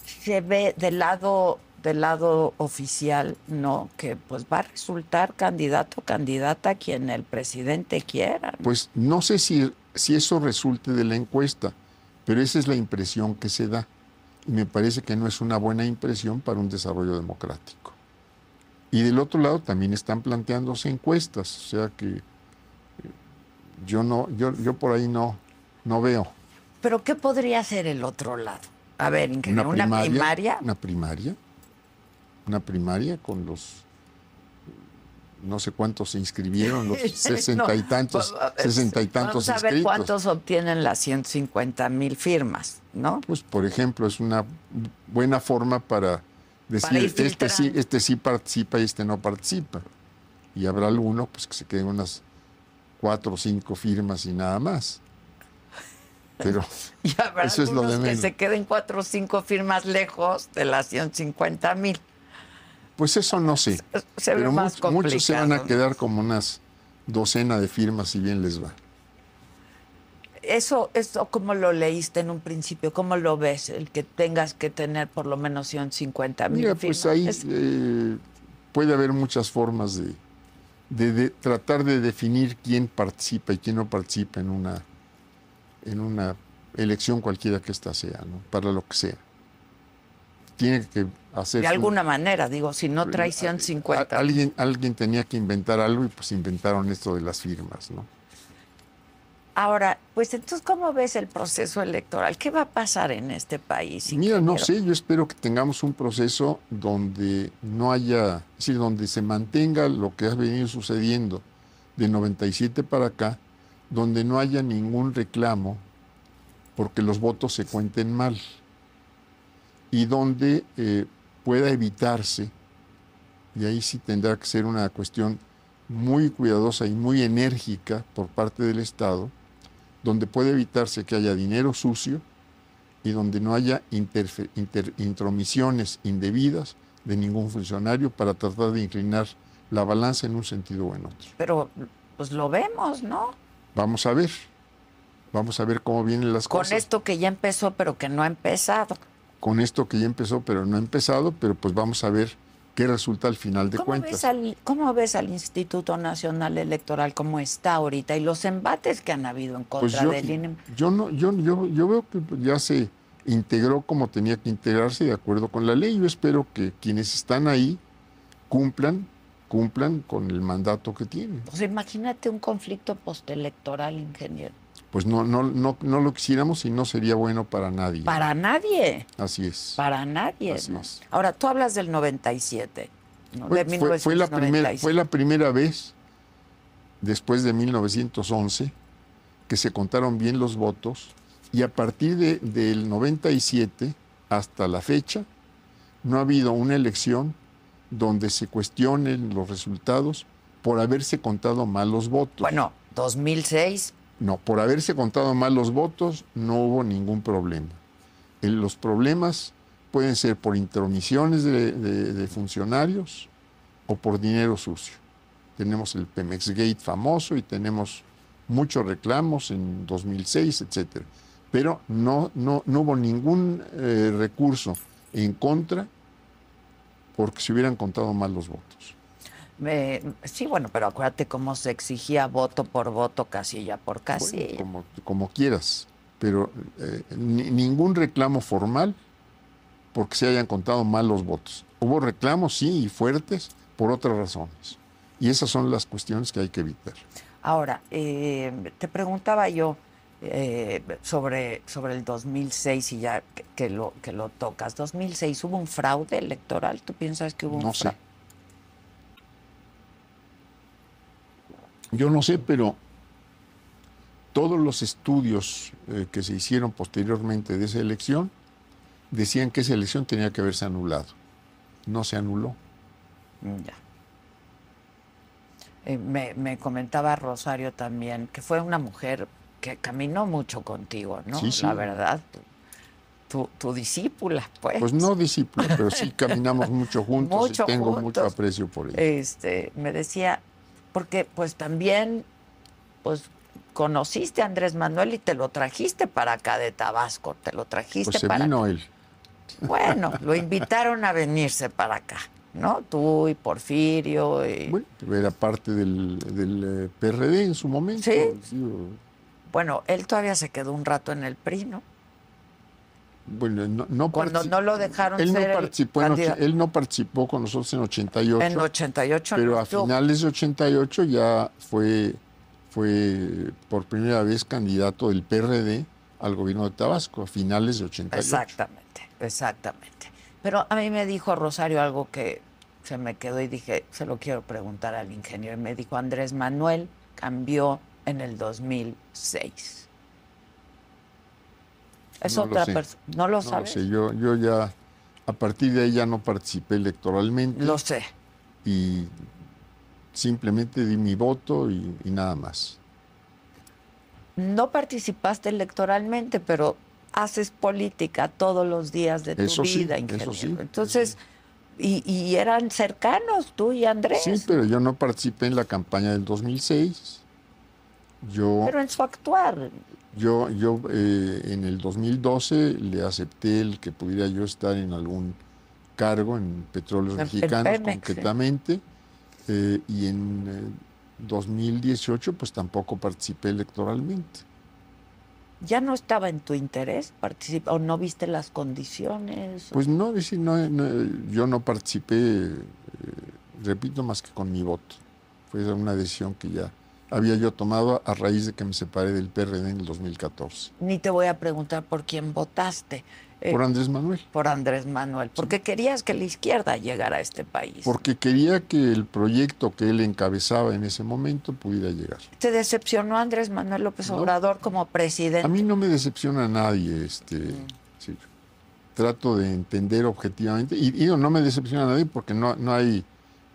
se ve del lado del lado oficial, ¿no? Que pues va a resultar candidato o candidata quien el presidente quiera. ¿no? Pues no sé si, si eso resulte de la encuesta, pero esa es la impresión que se da. Y me parece que no es una buena impresión para un desarrollo democrático. Y del otro lado también están planteándose encuestas, o sea que eh, yo no, yo, yo por ahí no, no veo. Pero ¿qué podría ser el otro lado? A ver, Una ingeniero, una, primaria, primaria. Una primaria. Una primaria con los no sé cuántos se inscribieron, los <laughs> sesenta y tantos, sesenta y tantos Vamos a ver inscritos. cuántos obtienen las 150 mil firmas, ¿no? Pues, por ejemplo, es una buena forma para decir, Para este, sí, este sí participa y este no participa. Y habrá alguno pues, que se queden unas cuatro o cinco firmas y nada más. Pero <laughs> Y habrá eso es lo de algunos que menos. se queden cuatro o cinco firmas lejos de las 150 mil. Pues eso no sé. <laughs> Se ve Pero más muchos, muchos se van a quedar como unas docena de firmas si bien les va. Eso, eso, ¿cómo lo leíste en un principio? ¿Cómo lo ves? El que tengas que tener por lo menos 150 mil Mira, firmas. pues ahí Es- eh, puede haber muchas formas de, de- de tratar de definir quién participa y quién no participa en una, en una elección cualquiera que ésta sea, ¿no? para lo que sea. Tiene que hacer... de alguna manera, digo, si no traes 150. alguien, alguien tenía que inventar algo y pues inventaron esto de las firmas, ¿no? Ahora, pues entonces, ¿cómo ves el proceso electoral? ¿Qué va a pasar en este país? Mira, no sé, yo espero que tengamos un proceso donde no haya, es decir, donde se mantenga lo que ha venido sucediendo de 97 para acá, donde no haya ningún reclamo porque los votos se cuenten mal y donde eh, pueda evitarse, y ahí sí tendrá que ser una cuestión muy cuidadosa y muy enérgica por parte del Estado, donde puede evitarse que haya dinero sucio, y donde no haya intromisiones indebidas de ningún funcionario para tratar de inclinar la balanza en un sentido o en otro. Pero pues lo vemos, ¿no? Vamos a ver, vamos a ver cómo vienen las Con cosas. esto que ya empezó, pero que no ha empezado. Con esto que ya empezó, pero no ha empezado, pero pues vamos a ver qué resulta al final de ¿Cómo cuentas. ves, al, ¿Cómo ves al Instituto Nacional Electoral como está ahorita y los embates que han habido en Pues contra yo, del INE? yo no, yo, yo, yo veo que ya se integró como tenía que integrarse de acuerdo con la ley. Yo espero que quienes están ahí cumplan, cumplan con el mandato que tienen. Pues imagínate un conflicto postelectoral, ingeniero. Pues no, no, no, no lo quisiéramos y no sería bueno para nadie. Para nadie, Así es. para nadie. Así ¿no? es. Ahora, tú hablas del 97. ¿no? Fue, de fue- fue la primera, 1997. fue la primera vez después de 1911 que se contaron bien los votos y a partir de- del 97 hasta la fecha no ha habido una elección donde se cuestionen los resultados por haberse contado mal los votos. Bueno, 2006, No, por haberse contado mal los votos no hubo ningún problema. El- los problemas pueden ser por intromisiones de, de- de funcionarios o por dinero sucio. Tenemos el Pemex Gate famoso y tenemos muchos reclamos en 2006, etcétera. Pero no, no, no hubo ningún eh, recurso en contra porque se hubieran contado mal los votos. sí, bueno, pero acuérdate cómo se exigía voto por voto, casilla por Bueno, casilla. como, como quieras, pero eh, ni- ningún reclamo formal porque se hayan contado mal los votos. Hubo reclamos, sí, y fuertes, por otras razones. Y esas son las cuestiones que hay que evitar. Ahora, eh, te preguntaba yo eh, sobre, sobre el 2006 y ya que, que lo, que lo tocas. ¿2006 hubo un fraude electoral? ¿Tú piensas que hubo un No sé. fraude? Yo no sé, pero todos los estudios eh, que se hicieron posteriormente de esa elección decían que esa elección tenía que haberse anulado. No se anuló. Ya. Eh, me, me comentaba Rosario también que fue una mujer que caminó mucho contigo, ¿no? Sí, sí. La verdad, tu, tu discípula, pues. Pues no discípulo, pero sí caminamos mucho <laughs> juntos Mucho y tengo juntos. mucho aprecio por ella. Este, me decía, porque pues también, pues conociste a Andrés Manuel y te lo trajiste para acá de Tabasco, te lo trajiste Pues se para vino él. Bueno, lo invitaron a venirse para acá, ¿no? Tú y Porfirio y Bueno, era parte del, del, eh, PRD en su momento. Sí. Digo, bueno, él todavía se quedó un rato en el PRI, ¿no? Bueno, no, no Cuando no lo dejaron él no ser el participó en, och- candidato. él no participó con nosotros en 88, En 88 pero no a estuvo. finales de 88 ya fue, fue por primera vez candidato del PRD al gobierno de Tabasco, a finales de 88. Exactamente, exactamente. Pero a mí me dijo Rosario algo que se me quedó y dije, se lo quiero preguntar al ingeniero. Y me dijo, Andrés Manuel cambió en el 2006. Es No lo otra persona. No lo No sabes. sé, yo, yo ya, a partir de ahí ya no participé electoralmente Lo sé. y simplemente di mi voto y, y nada más. no participaste electoralmente, pero haces política todos los días de tu Eso sí, vida, eso ingeniero. sí. Entonces, y, y eran cercanos tú y Andrés. Sí, pero yo no participé en la campaña del 2006. Yo, Pero en su actuar. yo, yo eh, en el 2012 le acepté el que pudiera yo estar en algún cargo en Petróleos En- Mexicanos Pemex, sí. concretamente. eh, y en eh, 2018 pues tampoco participé electoralmente. ¿Ya no estaba en tu interés participar o no viste las condiciones? Pues no, decir, no, no, yo no participé, eh, repito, más que con mi voto. Fue una decisión que ya había yo tomado a raíz de que me separé del PRD en el 2014. Ni te voy a preguntar por quién votaste. eh, Por Andrés Manuel. por Andrés Manuel, porque querías que la izquierda llegara a este país. Porque quería que el proyecto que él encabezaba en ese momento pudiera llegar. ¿Te decepcionó Andrés Manuel López No. Obrador como presidente? A mí no me decepciona nadie, este, Mm. sí. trato de entender objetivamente, y, y no, no me decepciona a nadie porque no, no hay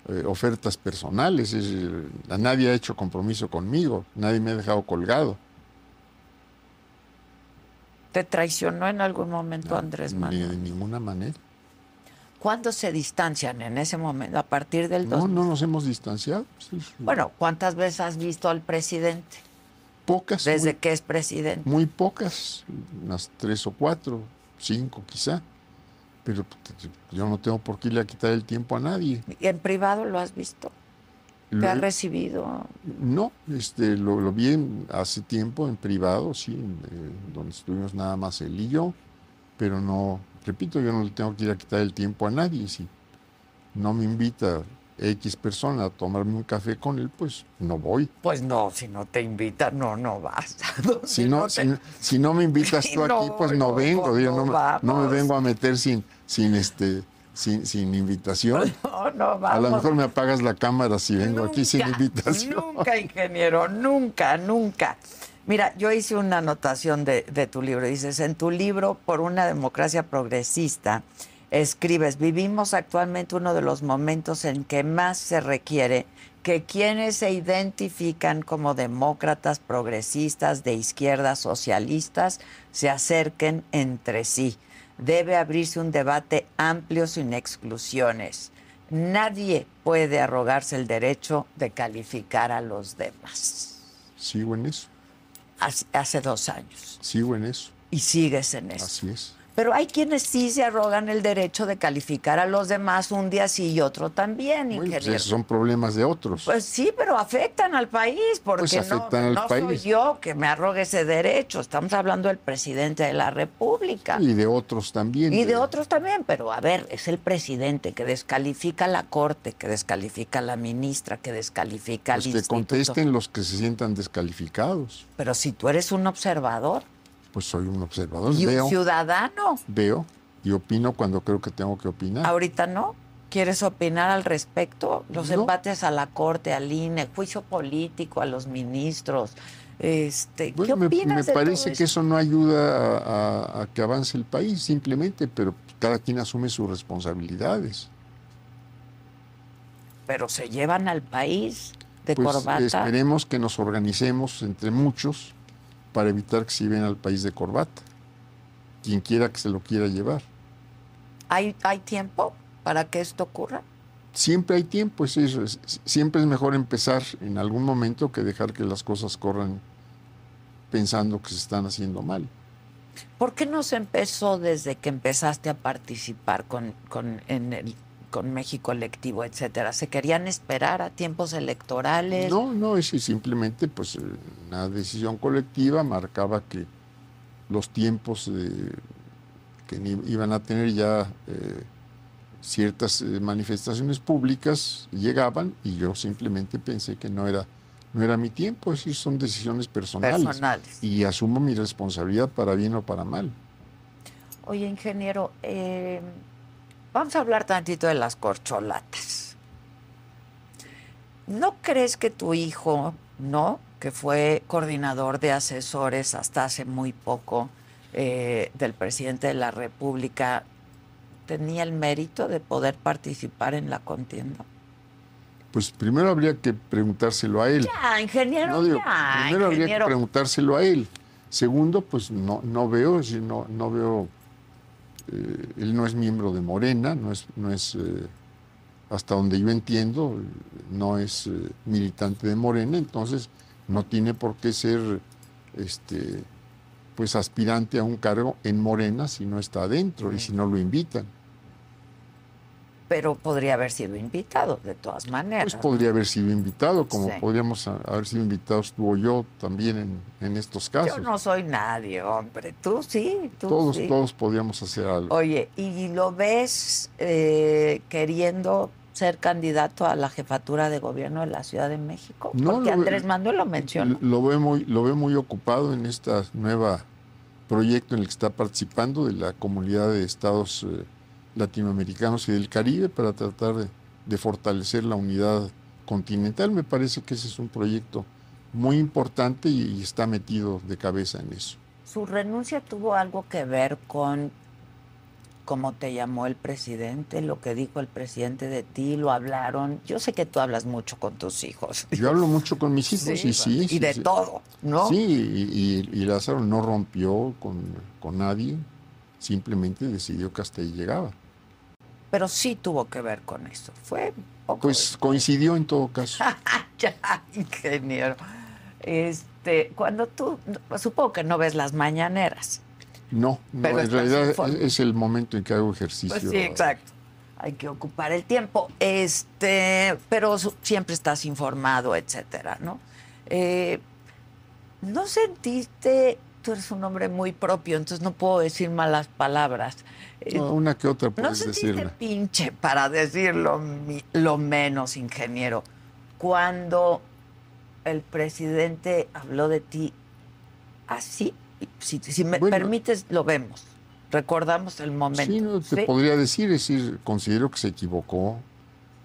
eh, ofertas personales, es, eh, nadie ha hecho compromiso conmigo, nadie me ha dejado colgado. ¿Te traicionó en algún momento Andrés Ni Manuel? de ninguna manera. ¿Cuándo se distancian en ese momento? ¿A partir del No, 2000? no nos hemos distanciado. sí, sí. Bueno, ¿cuántas veces has visto al presidente pocas, desde muy, que es presidente? muy pocas, unas tres o cuatro, cinco quizá. Pero pues, yo no tengo por qué irle a quitar el tiempo a nadie. ¿Y ¿En privado lo has visto? ¿Te Lo- ha recibido? No, este, lo, lo vi en- hace tiempo en privado, sí, en, eh, donde estuvimos nada más él y yo, pero no, repito, yo no le tengo que ir a quitar el tiempo a nadie. Si no me invita X persona a tomarme un café con él, pues no voy. Pues no, si no te invitan, no, no vas. <laughs> Si no, si, no- si no me invitas <laughs> tú No, aquí, pues no, no, vengo, digo, no, no me- no me vamos. vengo a meter sin, sin, este, sin, sin invitación. <laughs> No, no, vamos. A lo mejor me apagas la cámara si vengo aquí sin invitación. Nunca, ingeniero, nunca, nunca. Mira, yo hice una anotación de, de tu libro. Dices, en tu libro, por una democracia progresista, escribes, vivimos actualmente uno de los momentos en que más se requiere que quienes se identifican como demócratas, progresistas, de izquierda, socialistas, se acerquen entre sí. Debe abrirse un debate amplio sin exclusiones. Nadie puede arrogarse el derecho de calificar a los demás. Sigo en eso, Hace, hace dos años. sigo en eso, Y sigues en eso. así es. Pero hay quienes sí se arrogan el derecho de calificar a los demás un día sí y otro también, pues ingeniero. esos son problemas de otros. Pues sí, pero afectan al país, porque Pues no, afectan al no soy yo que me arrogue ese derecho. Estamos hablando del presidente de la República. y de otros también. Y de otros también, pero a ver, es el presidente que descalifica a la corte, que descalifica a la ministra, que descalifica Pues al que instituto. contesten los que se sientan descalificados. Pero si tú eres un observador Pues soy un observador, y un veo, ciudadano, veo y opino cuando creo que tengo que opinar. ahorita no. ¿Quieres opinar al respecto? Los No. embates a la corte, al INE, juicio político a los ministros. Este, Bueno, ¿Qué opinas me de todo parece que eso no ayuda a, a- a que avance el país, simplemente, pero cada quien asume sus responsabilidades. Pero se llevan al país de Pues corbata. esperemos que nos organicemos entre muchos para evitar que se lleven al país de corbata. Quien quiera que se lo quiera llevar. ¿Hay, ¿Hay tiempo para que esto ocurra? Siempre hay tiempo, es eso, es- siempre es mejor empezar en algún momento que dejar que las cosas corran pensando que se están haciendo mal. ¿Por qué no se empezó desde que empezaste a participar con, con, en el, con México Electivo, etcétera? ¿Se querían esperar a tiempos electorales? No, no, es simplemente pues una decisión colectiva marcaba que los tiempos eh, que ni- iban a tener ya eh, ciertas eh, manifestaciones públicas llegaban y yo simplemente pensé que no era no era mi tiempo, es decir, son decisiones personales Personales. y asumo mi responsabilidad para bien o para mal. Oye, ingeniero, eh, vamos a hablar tantito de las corcholatas. ¿No crees que tu hijo, no, que fue coordinador de asesores hasta hace muy poco eh, del presidente de la República, tenía el mérito de poder participar en la contienda? Pues primero habría que preguntárselo a él. Ya, ingeniero, No, digo, ya, primero habría que preguntárselo a él. Segundo, pues no, no veo, no, no veo, eh, él no es miembro de Morena, no es, no es eh, hasta donde yo entiendo, no es eh, militante de Morena, entonces no tiene por qué ser este, pues aspirante a un cargo en Morena si no está adentro y si no lo invitan. Pero podría haber sido invitado, de todas maneras. Pues podría haber sido invitado, como Sí. podríamos haber sido invitados tú o yo también en, en estos casos. Yo no soy nadie, hombre. Tú sí, tú todos, sí. todos podríamos hacer algo. Oye, ¿y lo ves eh, queriendo ser candidato a la jefatura de gobierno de la Ciudad de México? No, Porque Andrés Manuel lo mencionó. Lo ve muy, lo ve muy ocupado en este nueva proyecto en el que está participando de la comunidad de estados eh, latinoamericanos y del Caribe para tratar de, de fortalecer la unidad continental. Me parece que ese es un proyecto muy importante y, y está metido de cabeza en eso. ¿Su renuncia tuvo algo que ver con cómo te llamó el presidente, lo que dijo el presidente de ti, lo hablaron? Yo sé que tú hablas mucho con tus hijos. Yo hablo mucho con mis hijos y sí. y sí, de sí. todo, ¿no? Sí, y, y- y Lázaro no rompió con, con nadie, simplemente decidió que hasta ahí llegaba. Pero sí tuvo que ver con eso. Fue poco Pues coincidió en todo caso. <laughs> ya, ingeniero. Este, cuando tú, supongo que no ves las mañaneras. No, no, Pero en realidad es, el momento en que hago ejercicio. Pues sí, exacto. Hay que ocupar el tiempo. Este, pero siempre estás informado, etcétera, ¿no? Eh, ¿No sentiste, tú eres un hombre muy propio, entonces no puedo decir malas palabras. Eh, No, una que otra ¿No puedes sentiste decirla. pinche, para decirlo lo menos, ingeniero, cuando el presidente habló de ti así? Si, si me Bueno. permites, lo vemos. Recordamos el momento. Sí, no, te ¿sí? podría decir, es decir, considero que se equivocó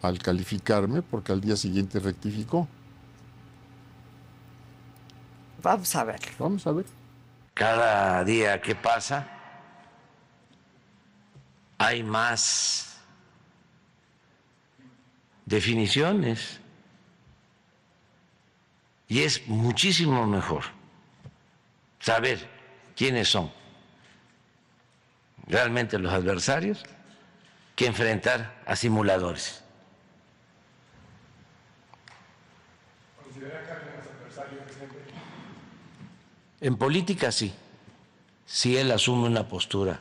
al calificarme porque al día siguiente rectificó. Vamos a ver. Vamos a ver. Cada día que pasa hay más definiciones y es muchísimo mejor saber quiénes son realmente los adversarios que enfrentar a simuladores. En política sí, si él asume una postura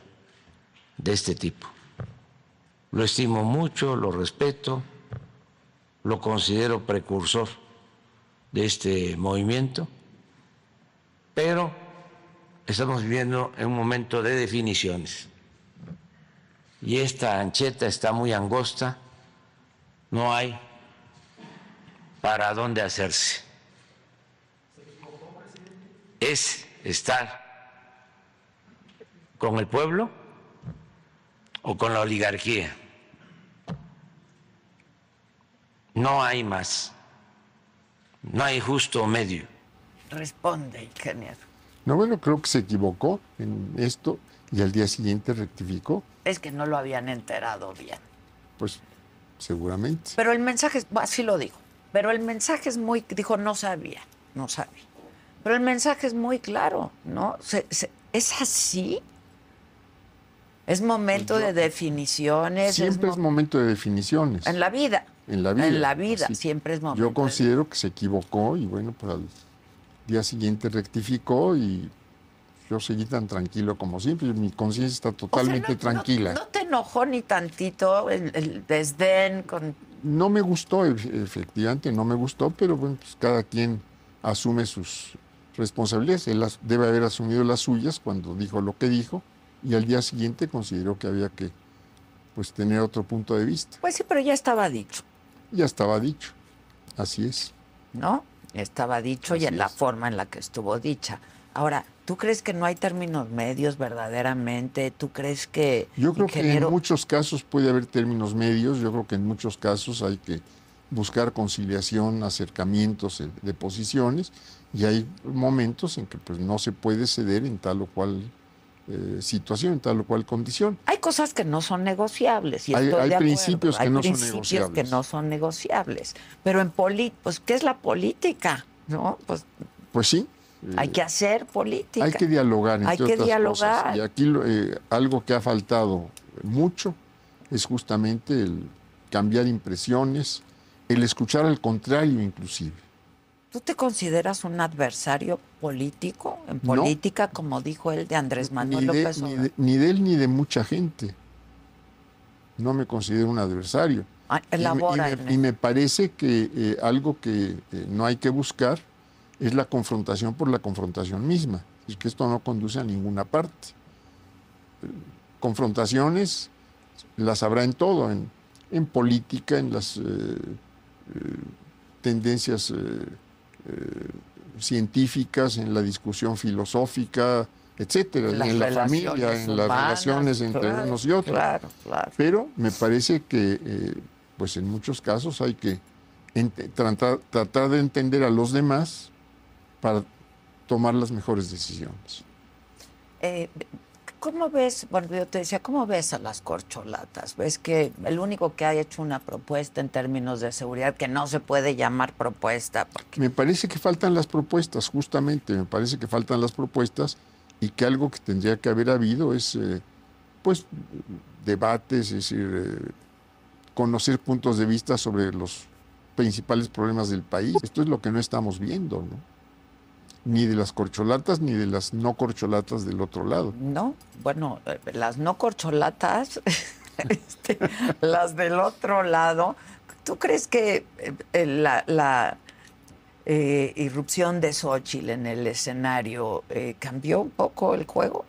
de este tipo. Lo estimo mucho, lo respeto, lo considero precursor de este movimiento, pero estamos viviendo en un momento de definiciones. Y esta ancheta está muy angosta, no hay para dónde hacerse es estar con el pueblo o con la oligarquía. No hay más. No hay justo medio. Responde, ingeniero. No, bueno, creo que se equivocó en esto y al día siguiente rectificó. Es que no lo habían enterado bien. Pues seguramente. Pero el mensaje, es- así lo dijo, pero el mensaje es muy, dijo, no sabía, no sabía. Pero el mensaje es muy claro, ¿no? Se- se- ¿Es así? Es momento de definiciones. es Siempre mo- es momento de definiciones. en la vida. En la vida. En la vida, siempre es momento. Yo de- considero que se equivocó y bueno, pues al día siguiente rectificó y yo seguí tan tranquilo como siempre. Mi conciencia está O sea, totalmente no- tranquila. No, te enojó ni tantito el, el desdén con... No me gustó, e- efectivamente, no me gustó, pero bueno, pues cada quien asume sus responsabilidades. Él las- debe haber asumido las suyas cuando dijo lo que dijo y al día siguiente consideró que había que pues tener otro punto de vista. Pues sí, pero ya estaba dicho, Ya estaba dicho. Así es. ¿no? Estaba dicho y en la forma en la que estuvo dicha. Ahora, ¿tú crees que no hay términos medios verdaderamente? ¿Tú crees que... Yo creo que en muchos casos puede haber términos medios, yo creo que en muchos casos hay que buscar conciliación, acercamientos eh, de posiciones y hay momentos en que pues no se puede ceder en tal o cual eh, situación, en tal o cual condición. Hay cosas que no son negociables. Y Hay- estoy hay de principios que Hay no son principios negociables. que no son negociables. Pero en poli pues, ¿qué es la política? ¿No? Pues Pues sí. hay eh, que hacer política. Hay que dialogar, entre Hay que otras dialogar. cosas. Y aquí eh, algo que ha faltado mucho es justamente el cambiar impresiones, el escuchar al contrario inclusive. ¿Tú te consideras un adversario político en No. política, como dijo él de Andrés Manuel Ni de, López ni, de, ni de él ni de mucha gente. No me considero un adversario. Ah, Y me- elabora, y, me, Ernesto. y me parece que eh, algo que eh, no hay que buscar es la confrontación por la confrontación misma. Es que esto no conduce a ninguna parte. Confrontaciones las habrá en todo, en, en política, en las eh, tendencias científicas, en la discusión filosófica, etcétera, Las en la familia, en las relaciones entre claro, unos y otros. Claro, claro. Pero me parece que, eh, pues en muchos casos hay que tratar de entender a los demás para tomar las mejores decisiones. Eh, ¿Cómo ves, bueno, yo te decía, ¿cómo ves a las corcholatas? ¿Ves que el único que ha hecho una propuesta en términos de seguridad, que no se puede llamar propuesta, Me parece que faltan las propuestas, justamente, me parece que faltan las propuestas y que algo que tendría que haber habido es, eh, pues, debates, es decir, eh, conocer puntos de vista sobre los principales problemas del país. Esto es lo que no estamos viendo, ¿no? Ni de las corcholatas ni de las no corcholatas del otro lado. no, bueno, eh, las no corcholatas, <laughs> este, las del otro lado, ¿tú crees que eh, eh, la, la, eh, irrupción de Xochitl en el escenario eh, cambió un poco el juego?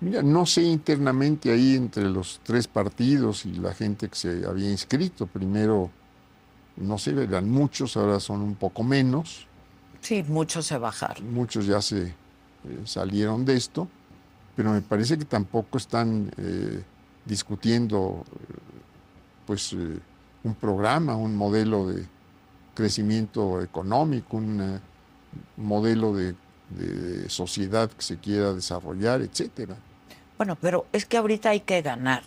Mira, no sé internamente ahí entre los tres partidos y la gente que se había inscrito. Primero, no sé, eran muchos, ahora son un poco menos. Sí, muchos se bajaron. Muchos ya se eh, salieron de esto, pero me parece que tampoco están eh, discutiendo pues eh, un programa, un modelo de crecimiento económico, un modelo de, de sociedad que se quiera desarrollar, etcétera. Bueno, pero es que ahorita hay que ganar,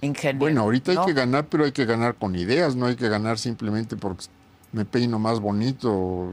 ingeniero. Bueno, ahorita ¿no? hay que ganar, pero hay que ganar con ideas, no hay que ganar simplemente porque me peino más bonito,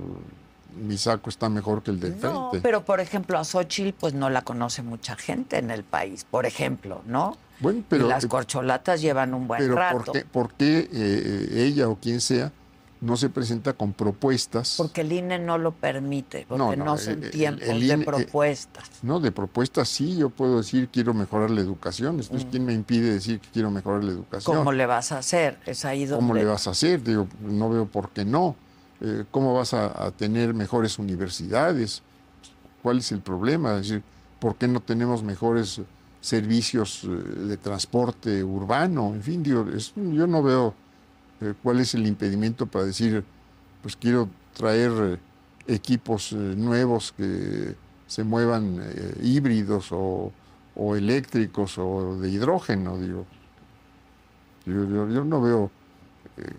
mi saco está mejor que el del No, frente. pero por ejemplo a Xochitl pues no la conoce mucha gente en el país, por ejemplo, ¿no? Bueno, y pero, las eh, corcholatas llevan un buen pero rato. ¿por qué, por qué, eh, ella o quien sea no se presenta con propuestas? Porque el INE no lo permite, porque No, no, no, son el- el- tiempos el de INE, eh, propuestas. No, de propuestas sí, yo puedo decir quiero mejorar la educación. Entonces, ¿quién me impide decir que quiero mejorar la educación? Mm. ¿Cómo le vas a hacer? Es ahí donde... ¿Cómo le vas a hacer? Digo, no veo por qué no. Eh, ¿Cómo vas a, tener mejores universidades? ¿Cuál es el problema? Es decir, ¿por qué no tenemos mejores servicios eh, de transporte urbano? En fin, digo, yo no veo eh, cuál es el impedimento para decir, pues quiero traer equipos nuevos que se muevan híbridos o, eléctricos o de hidrógeno, digo. Yo, no veo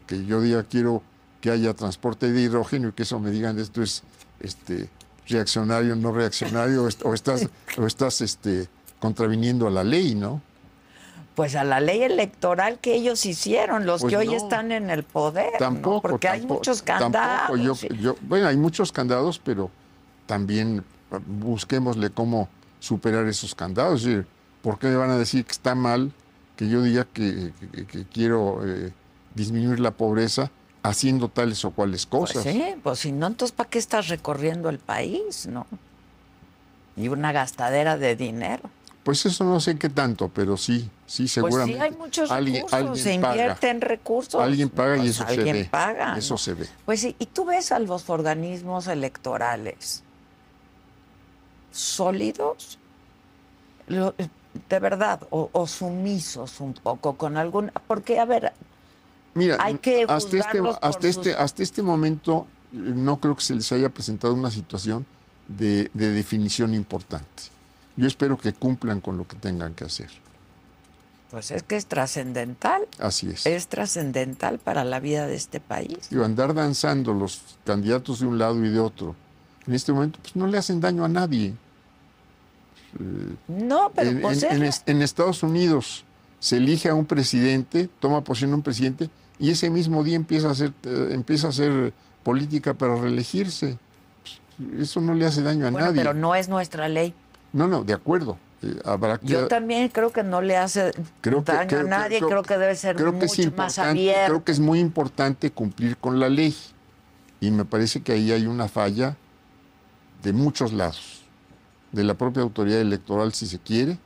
que yo diga quiero que haya transporte de hidrógeno y que eso me digan esto es este reaccionario, no reaccionario, o est- o estás, o estás este, contraviniendo a la ley, ¿no? Pues a la ley electoral que ellos hicieron, los Pues que hoy están en el poder, ¿no? Tampoco. porque hay muchos candados. Yo- sí. yo- bueno, hay muchos candados, pero también busquémosle cómo superar esos candados. Es decir, ¿por qué me van a decir que está mal que yo diga que, que- que quiero eh, disminuir la pobreza haciendo tales o cuales Pues cosas? sí, pues si no, entonces ¿para qué estás recorriendo el país, no? Y una gastadera de dinero. Pues eso no sé qué tanto, pero sí, sí, Pues seguramente. sí, hay muchos alguien, recursos, alguien se paga. invierte en recursos. Alguien paga y Pues eso se alguien ve. paga, Eso ¿no? se ve. Pues sí, y tú ves a los organismos electorales sólidos, de verdad, o, o sumisos un poco con alguna, porque a ver, Mira, Hay que hasta este, hasta, este, sus- hasta este momento no creo que se les haya presentado una situación de, de definición importante. Yo espero que cumplan con lo que tengan que hacer. pues es que es trascendental, Así es. es trascendental para la vida de este país. Digo, andar danzando los candidatos de un lado y de otro, en este momento pues no le hacen daño a nadie. No, pero en, pues en Estados Unidos se elige a un presidente, toma posición un presidente y ese mismo día empieza a hacer, eh, empieza a hacer política para reelegirse. Pues, Eso no le hace daño a bueno, nadie. pero no es nuestra ley. No, no, de acuerdo. Eh, habrá que, Yo también creo que no le hace creo que- daño creo a nadie, creo, que debe ser creo que es mucho más abierto. Creo que es muy importante cumplir con la ley. Y me parece que ahí hay una falla de muchos lados. De la propia autoridad electoral, si se quiere.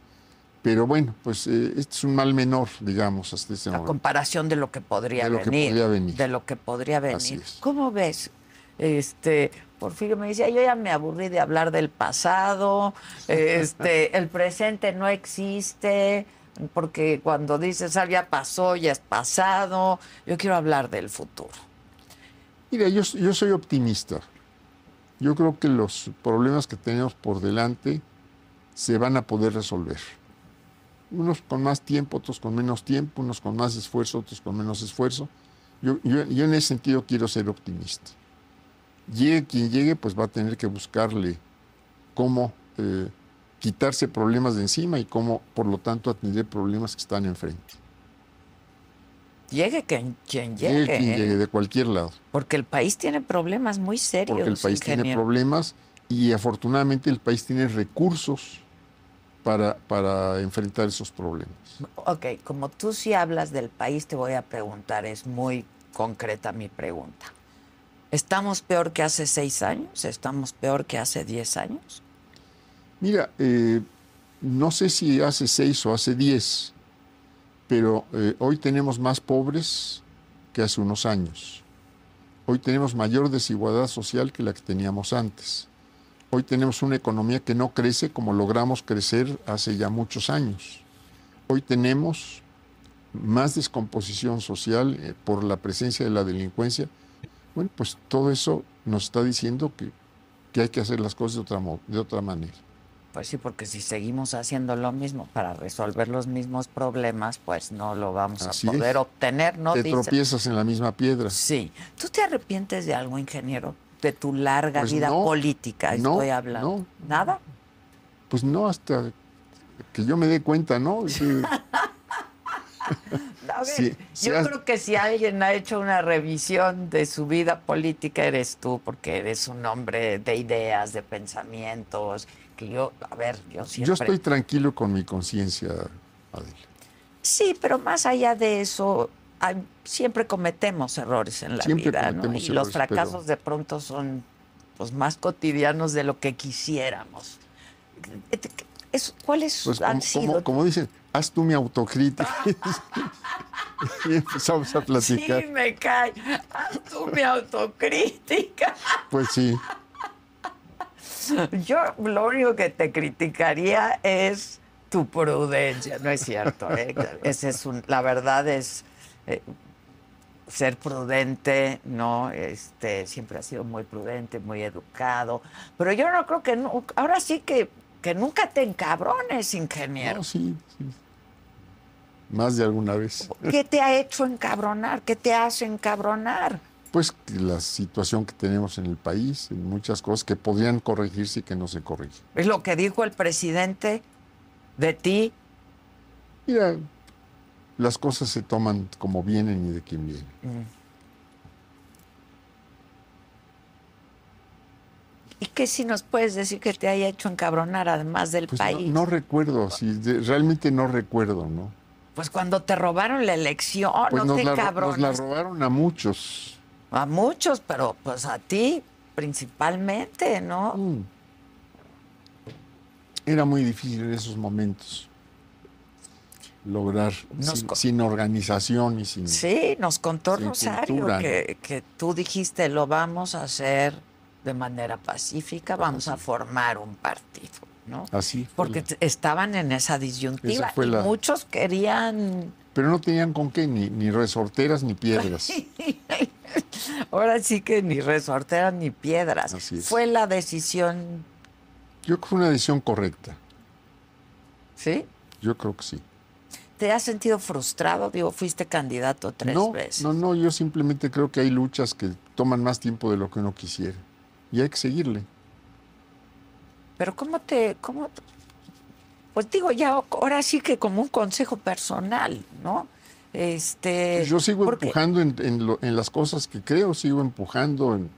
Pero bueno, pues eh, este es un mal menor, digamos, hasta este a momento. comparación de lo que podría De lo que venir. podría venir. De lo que podría Así venir. es. ¿Cómo ves? Este, Porfirio me decía, yo ya me aburrí de hablar del pasado, <laughs> este, el presente no existe, porque cuando dices ah, ya pasó, ya es pasado, yo quiero hablar del futuro. Mira, yo, yo soy optimista. Yo creo que los problemas que tenemos por delante se van a poder resolver. Unos con más tiempo, otros con menos tiempo, unos con más esfuerzo, otros con menos esfuerzo. Yo, yo- yo en ese sentido quiero ser optimista. Llegue quien llegue, pues va a tener que buscarle cómo eh, quitarse problemas de encima y cómo, por lo tanto, atender problemas que están enfrente. Llegue quien, quien Llegue llegue, quien ¿eh? llegue, de cualquier lado. porque el país tiene problemas muy serios. porque el país tiene problemas y afortunadamente el país tiene recursos para, para enfrentar esos problemas. Ok, como tú sí hablas del país, te voy a preguntar, es muy concreta mi pregunta. ¿Estamos peor que hace seis años? ¿Estamos peor que hace diez años? Mira, eh, no sé si hace seis o hace diez, pero eh, hoy tenemos más pobres que hace unos años. Hoy tenemos mayor desigualdad social que la que teníamos antes. Hoy tenemos una economía que no crece como logramos crecer hace ya muchos años. Hoy tenemos más descomposición social eh, por la presencia de la delincuencia. Bueno, pues todo eso nos está diciendo que, que hay que hacer las cosas de otra, de otra manera. Pues sí, porque si seguimos haciendo lo mismo para resolver los mismos problemas, pues no lo vamos Así a poder es. obtener, ¿no? Te Dice- tropiezas en la misma piedra. Sí. ¿Tú te arrepientes de algo, ingeniero? De tu larga Pues vida no, política, no, estoy hablando. no. ¿Nada? Pues no, hasta que yo me dé cuenta, ¿no? <laughs> Sí, A ver, Sí, sí yo has- creo que si alguien ha hecho una revisión de su vida política eres tú, porque eres un hombre de ideas, de pensamientos, que yo, a ver, yo siempre... yo estoy tranquilo con mi conciencia, Adela. Sí, pero más allá de eso, hay- siempre cometemos errores en la Siempre vida, Y los fracasos pero- de pronto son pues más cotidianos de lo que quisiéramos. Es- ¿Cuáles Pues han como, sido? como, como dicen, haz tú mi autocrítica. <laughs> <laughs> y empezamos a platicar. Sí, me cae. Haz tú mi autocrítica. Pues sí, <laughs> Yo lo único que te criticaría es tu prudencia, no es cierto. ¿eh? Ese es un, la verdad es eh, ser prudente, ¿no? Este, siempre ha sido muy prudente, muy educado. Pero yo no creo que ahora sí que, que nunca te encabrones, ingeniero. no, sí, sí. Más de alguna vez. ¿Qué te ha hecho encabronar? ¿Qué te hace encabronar? Pues la situación que tenemos en el país, en muchas cosas que podrían corregirse y que no se corrigen. Es lo que dijo el presidente de ti. Mira, las cosas se toman como vienen y de quien vienen. ¿Y qué si nos puedes decir que te haya hecho encabronar además del Pues país? no recuerdo, sí, de- realmente no recuerdo, ¿no? Pues cuando te robaron la elección, Pues no nos, te la, ro- nos la cabronas. robaron a muchos. A muchos, pero pues a ti principalmente, ¿no? Mm. Era muy difícil en esos momentos lograr Nos sin, organización y sin... Sí, nos contó Rosario cultura, ¿no? que, que tú dijiste lo vamos a hacer de manera pacífica, vamos a formar un partido, ¿no? Así. fue Porque la- estaban en esa disyuntiva Esa fue y la- muchos querían Pero no tenían con qué, ni, ni resorteras ni piedras. <laughs> Ahora sí que ni resorteras ni piedras. Así es. Fue la decisión, Yo creo que fue una decisión correcta. ¿sí? Yo creo que sí. ¿Te has sentido frustrado? Digo, fuiste candidato tres no, veces. no, no, yo simplemente creo que hay luchas que toman más tiempo de lo que uno quisiera. Y hay que seguirle. Pero ¿cómo te, cómo, pues digo, ya ahora sí que como un consejo personal, ¿no? Este, Pues Yo sigo empujando en, en lo- en las cosas que creo, sigo empujando, en,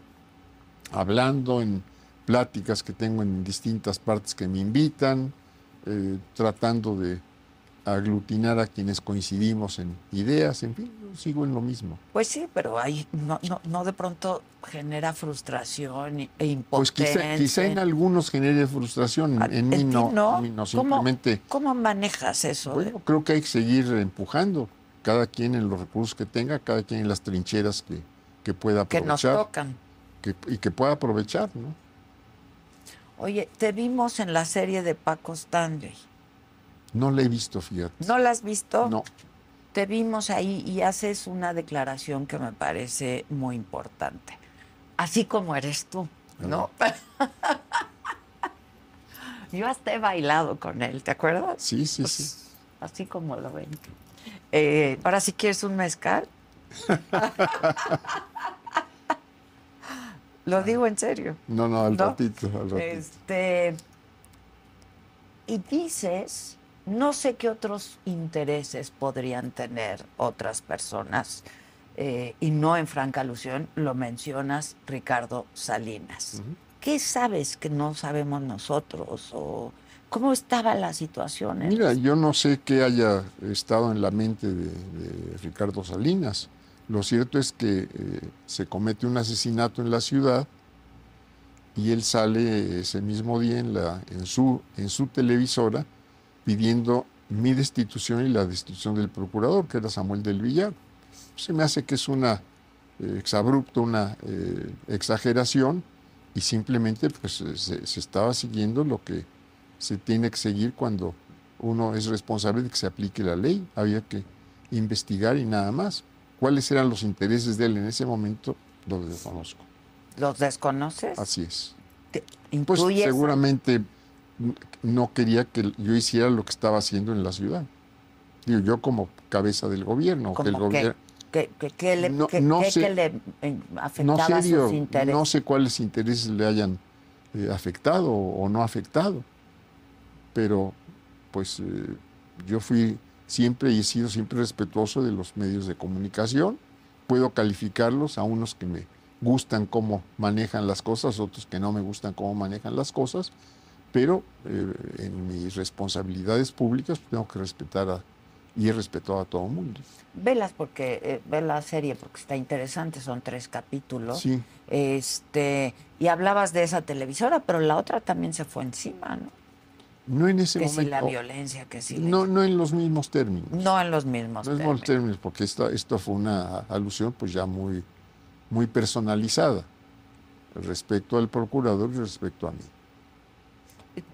hablando en pláticas que tengo en distintas partes que me invitan, eh, tratando de aglutinar a quienes coincidimos en ideas, en fin, sigo en lo mismo. Pues sí, pero ahí no, no, no de pronto genera frustración e Pues impotencia. quizá, quizá en algunos genere frustración, en, en mí ti no, en mí no, ¿Cómo- simplemente... ¿Cómo, manejas eso? Bueno, creo que hay que seguir empujando, cada quien en los recursos que tenga, cada quien en las trincheras que, que pueda que nos aprovechar tocan. que- y que pueda aprovechar, ¿no? Oye, te vimos en la serie de Paco Stanley. No la he visto, fíjate. ¿No la has visto? No. Te vimos ahí y haces una declaración que me parece muy importante. Así como eres tú, ¿no? <laughs> Yo hasta he bailado con él, ¿te acuerdas? Sí, sí, Pues, sí. Así como lo ven. Eh, ahora si quieres un mezcal. <laughs> lo digo en serio. No, no, al ¿no? ratito, al ratito. Este, y dices, no sé qué otros intereses podrían tener otras personas, eh, y no en franca alusión, lo mencionas Ricardo Salinas. ¿Qué sabes que no sabemos nosotros? ¿O cómo estaba la situación? en Mira, yo no sé qué haya estado en la mente de, de Ricardo Salinas. Lo cierto es que eh, se comete un asesinato en la ciudad y él sale ese mismo día en, la, en, su, en su televisora pidiendo mi destitución y la destitución del procurador, que era Samuel del Villar. Se me hace que es una eh, exabrupto, una eh, exageración y simplemente pues, eh, se, se estaba siguiendo lo que se tiene que seguir cuando uno es responsable de que se aplique la ley. Había que investigar y nada más. ¿Cuáles eran los intereses de él en ese momento? Los desconozco. ¿Los desconoces? Así es. ¿Te Pues seguramente no quería que yo hiciera lo que estaba haciendo en la ciudad. Digo, yo como cabeza del gobierno, que el ¿Cómo qué? gobierno ¿Qué, qué- qué le, No- no sé. le eh, no afectaba sé, yo, sus intereses? no sé cuáles intereses le hayan eh, afectado o no afectado, pero pues eh, yo fui siempre y he sido siempre respetuoso de los medios de comunicación. Puedo calificarlos a unos que me gustan cómo manejan las cosas, otros que no me gustan cómo manejan las cosas, pero eh, en mis responsabilidades públicas pues, tengo que respetar a, y he respetado a todo el mundo. Velas porque eh, ve la serie porque está interesante, son tres capítulos. Sí. Este, y hablabas de esa televisora, pero la otra también se fue encima, ¿no? No en ese que si la momento. violencia, que si no, no en los mismos términos. no en los mismos No términos. por términos, porque esta, esto fue una alusión pues ya muy, muy personalizada respecto al procurador y respecto a mí.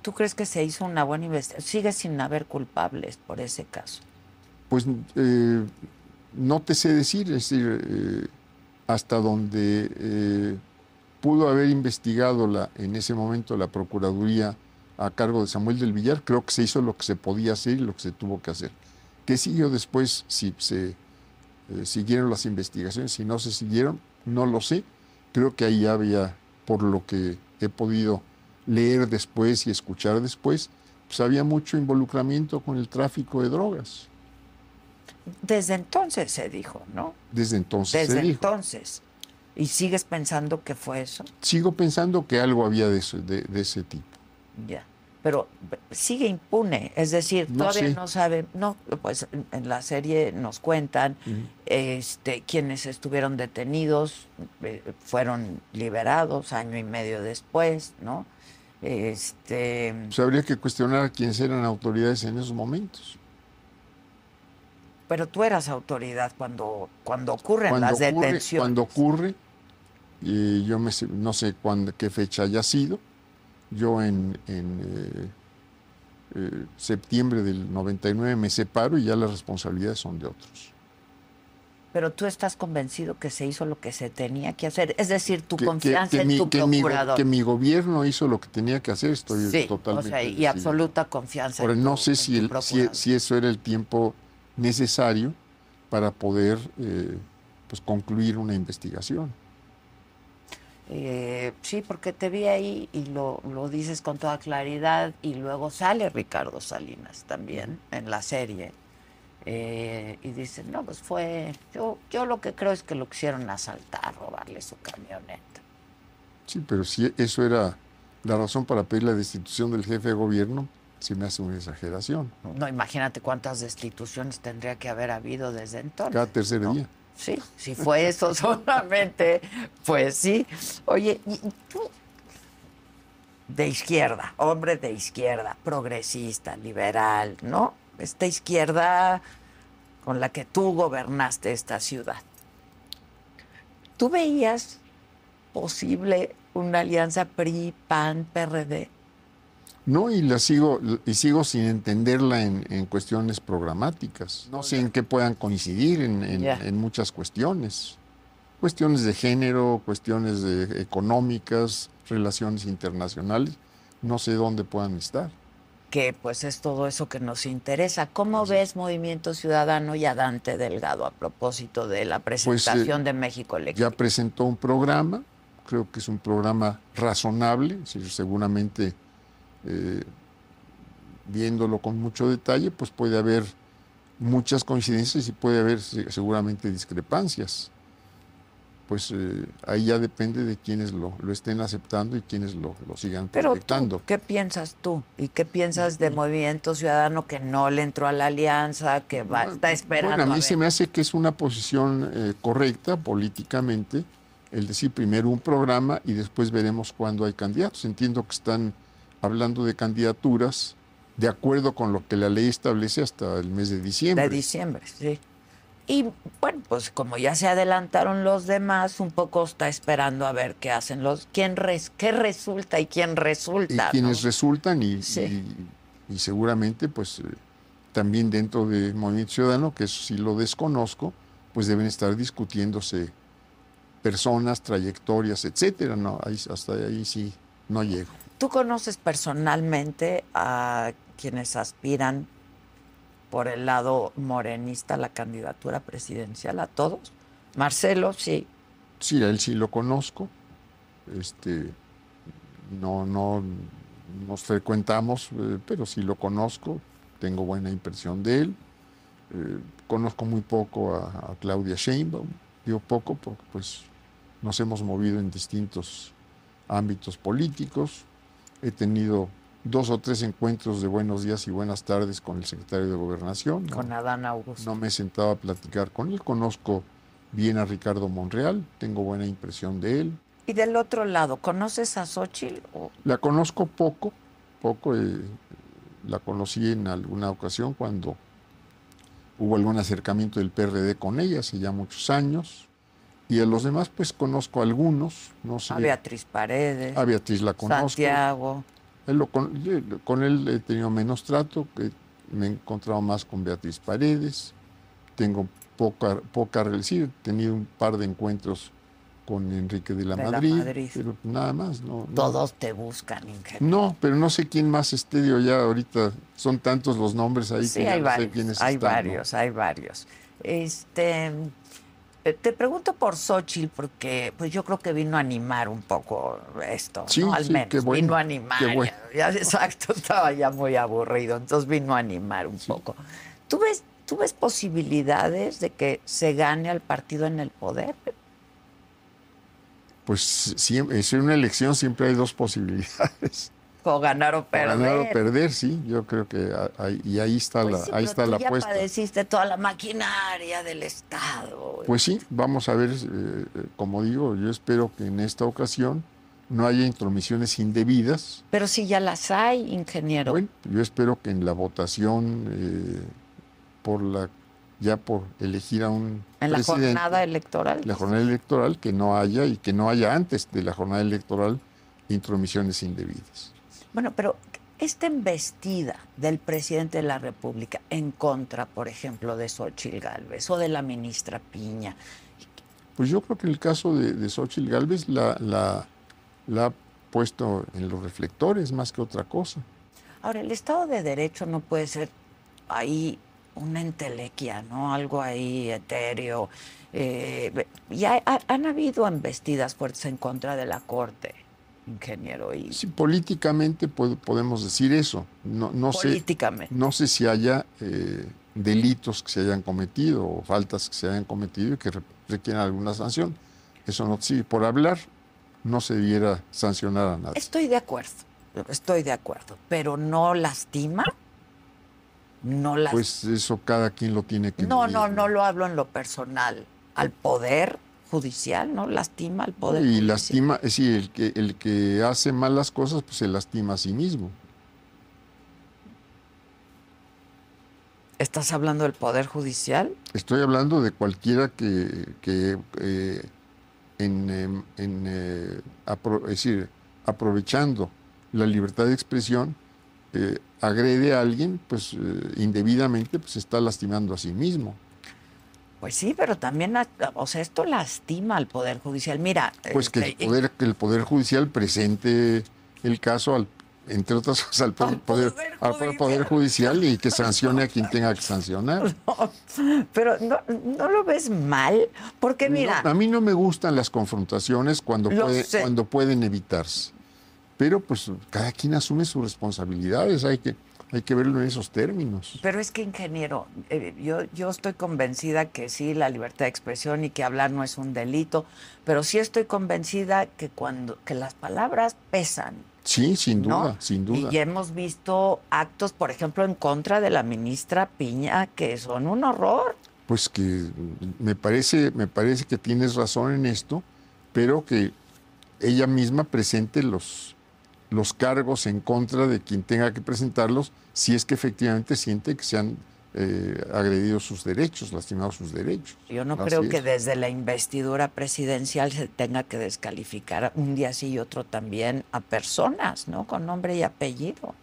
¿Tú crees que se hizo una buena investigación? Sigue sin haber culpables por ese caso. Pues eh, no te sé decir, es decir, eh, hasta donde eh, pudo haber investigado la, en ese momento la Procuraduría a cargo de Samuel del Villar, creo que se hizo lo que se podía hacer y lo que se tuvo que hacer. ¿Qué siguió después? Si se siguieron las investigaciones, si no se siguieron, no lo sé. Creo que ahí había, por lo que he podido leer después y escuchar después, pues había mucho involucramiento con el tráfico de drogas. Desde entonces se dijo, ¿no? Desde entonces Desde se dijo. entonces. ¿Y sigues pensando que fue eso? Sigo pensando que algo había de, eso- de, de ese tipo. Ya. Pero sigue impune, es decir, No todavía no sabe, no, pues en- en la serie nos cuentan este quienes estuvieron detenidos eh, fueron liberados año y medio después, ¿no? Este, Pues habría que cuestionar a quiénes eran autoridades en esos momentos. pero tú eras autoridad cuando cuando ocurren Cuando las ocurre, detenciones. cuando ocurre, y yo me no sé cuándo, qué fecha haya sido, yo en, en, eh, eh, septiembre del 99 me separo y ya las responsabilidades son de otros. Pero tú estás convencido que se hizo lo que se tenía que hacer, es decir, tu Que- confianza que en mi- tu mi procurador. que mi gobierno hizo lo que tenía que hacer, estoy sí, totalmente o sea, y decidido. absoluta confianza. Ahora, en no tu- sé en si, el- si, si eso era el tiempo necesario para poder eh, pues, concluir una investigación. Eh, sí, porque te vi ahí y lo, lo dices con toda claridad y luego sale Ricardo Salinas también en la serie. Eh, y dicen, no, pues fue, yo, yo lo que creo es que lo quisieron asaltar, robarle su camioneta. Sí, pero si eso era la razón para pedir la destitución del jefe de gobierno, sí me hace una exageración. No, imagínate cuántas destituciones tendría que haber habido desde entonces. Cada tercer día. Sí, si fue eso <laughs> solamente, pues sí. Oye, y tú, de izquierda, hombre de izquierda, progresista, liberal, ¿no? Esta izquierda con la que tú gobernaste esta ciudad. ¿Tú veías posible una alianza PRI, PAN, PRD? No, y la sigo, y sigo sin entenderla en, en cuestiones programáticas. No sé en qué puedan coincidir en, en- muchas cuestiones. Cuestiones de género, cuestiones de- económicas, relaciones internacionales. No sé dónde puedan estar. Que pues es todo eso que nos interesa. ¿Cómo ves Movimiento Ciudadano y a Dante Delgado a propósito de la presentación de México Pues, Ya Eléctrico? presentó un programa, creo que es un programa razonable, seguramente eh, viéndolo con mucho detalle, pues puede haber muchas coincidencias y puede haber se- seguramente discrepancias. Pues eh, ahí ya depende de quienes lo, lo estén aceptando y quienes lo, lo sigan Pero proyectando. tú, ¿qué piensas tú? ¿Y qué piensas de Movimiento Ciudadano que no le entró a la alianza, que va, está esperando? Bueno, a mí a se me hace que es una posición eh, correcta políticamente el decir primero un programa y después veremos cuándo hay candidatos. Entiendo que están hablando de candidaturas de acuerdo con lo que la ley establece hasta el mes de diciembre. De diciembre, sí. Y bueno, pues como ya se adelantaron los demás, un poco está esperando a ver qué hacen los, quién res, qué resulta y quién y resulta. quienes ¿no? resultan y, Sí. y- y seguramente pues eh, también dentro de Movimiento Ciudadano, que eso sí lo desconozco, pues deben estar discutiéndose personas, trayectorias, etcétera. No, ahí, hasta ahí sí no llego. ¿Tú conoces personalmente a quienes aspiran por el lado morenista la candidatura presidencial? ¿A todos? Marcelo, sí. Sí, a él sí lo conozco. Este, no, no nos frecuentamos, eh, pero sí lo conozco. Tengo buena impresión de él. Eh, conozco muy poco a, a Claudia Sheinbaum. Digo poco porque pues nos hemos movido en distintos ámbitos políticos. He tenido dos o tres encuentros de buenos días y buenas tardes con el secretario de Gobernación. ¿no? Con Adán Augusto. No me he sentado a platicar con él. Conozco bien a Ricardo Monreal, tengo buena impresión de él. Y del otro lado, ¿conoces a Xochitl? O- La conozco poco, poco. eh, la conocí en alguna ocasión cuando hubo algún acercamiento del PRD con ella, hace ya muchos años. Y a los demás, pues conozco algunos, no sé. A Beatriz Paredes, A Beatriz la conozco. Santiago. Él lo con, yo- con él he tenido menos trato, que me he encontrado más con Beatriz Paredes, tengo poca, poca relación, he tenido un par de encuentros con Enrique de la, De la Madrid, Madrid. pero nada más, no, no. Todos te buscan, ingeniero. No, pero no sé quién más esté, digo, ya ahorita son tantos los nombres ahí Sí, que hay no sé varios, quiénes hay están, ¿no? varios, hay varios. Este, te pregunto por Xochitl porque pues yo creo que vino a animar un poco esto, Sí, ¿no? Al sí, menos qué bueno, vino a animar. qué bueno. ya, exacto, <laughs> estaba ya muy aburrido, entonces vino a animar un poco. ¿Tú ves, ¿Tú ves posibilidades de que se gane al partido en el poder? Pues siempre, es una elección siempre hay dos posibilidades. O ganar o perder. Ganar o perder, sí, yo creo que ahí, y ahí está Pues la, sí, ahí pero está tú la ya apuesta. padeciste toda la maquinaria del Estado. Pues sí, vamos a ver, eh, como digo, yo espero que en esta ocasión no haya intromisiones indebidas. Pero si ya las hay, ingeniero. Bueno, yo espero que en la votación eh, por la ya por elegir a un en la jornada electoral. la jornada electoral que no haya y que no haya antes de la jornada electoral intromisiones indebidas. Bueno, pero esta embestida del presidente de la República en contra, por ejemplo, de Xochitl Gálvez o de la ministra Piña, Pues yo creo que el caso de, de Xochitl Gálvez la, la, la ha puesto en los reflectores más que otra cosa. Ahora, el Estado de Derecho no puede ser ahí una entelequia, ¿no? Algo ahí etéreo. Eh, y ha- ha- han habido embestidas fuertes en contra de la Corte, ingeniero. Y Sí, políticamente pod- podemos decir eso. No, no sé, políticamente. no sé si haya eh, delitos que se hayan cometido o faltas que se hayan cometido y que re- requieran alguna sanción. Eso no sí, por hablar no se debiera sancionar a nadie. Estoy de acuerdo, estoy de acuerdo, pero no lastima. No lastima. Pues eso cada quien lo tiene que no, medir, no, no lo hablo en lo personal. Al poder judicial, ¿no? Lastima al poder Y judicial. lastima, es decir, el que, el que hace malas cosas, pues se lastima a sí mismo. ¿Estás hablando del poder judicial? Estoy hablando de cualquiera que, que, eh, en, em, en, eh, apro- es decir, aprovechando la libertad de expresión, eh, agrede a alguien, pues indebidamente, pues está lastimando a sí mismo. Pues sí, pero también, o sea, esto lastima al poder judicial. Mira, Pues que el este, poder, que el poder judicial presente el caso al entre otras cosas al poder, Poder al Judicial. poder judicial y que sancione a quien tenga que sancionar. <laughs> pero no, no lo ves mal, porque mira, No, a mí no me gustan las confrontaciones cuando, puede- cuando pueden evitarse. Pero pues cada quien asume sus responsabilidades, hay que, hay que verlo en esos términos. Pero es que, ingeniero, eh, yo, yo estoy convencida que sí, la libertad de expresión y que hablar no es un delito, pero sí estoy convencida que cuando que las palabras pesan. Sí, sin ¿no? duda, sin duda. Y ya hemos visto actos, por ejemplo, en contra de la ministra Piña, que son un horror. Pues que me parece, me parece que tienes razón en esto, pero que ella misma presente los, los cargos en contra de quien tenga que presentarlos, si es que efectivamente siente que se han eh, agredido sus derechos, lastimado sus derechos. Yo no Así creo que es. desde la investidura presidencial se tenga que descalificar un día sí y otro también a personas, ¿no? Con nombre y apellido.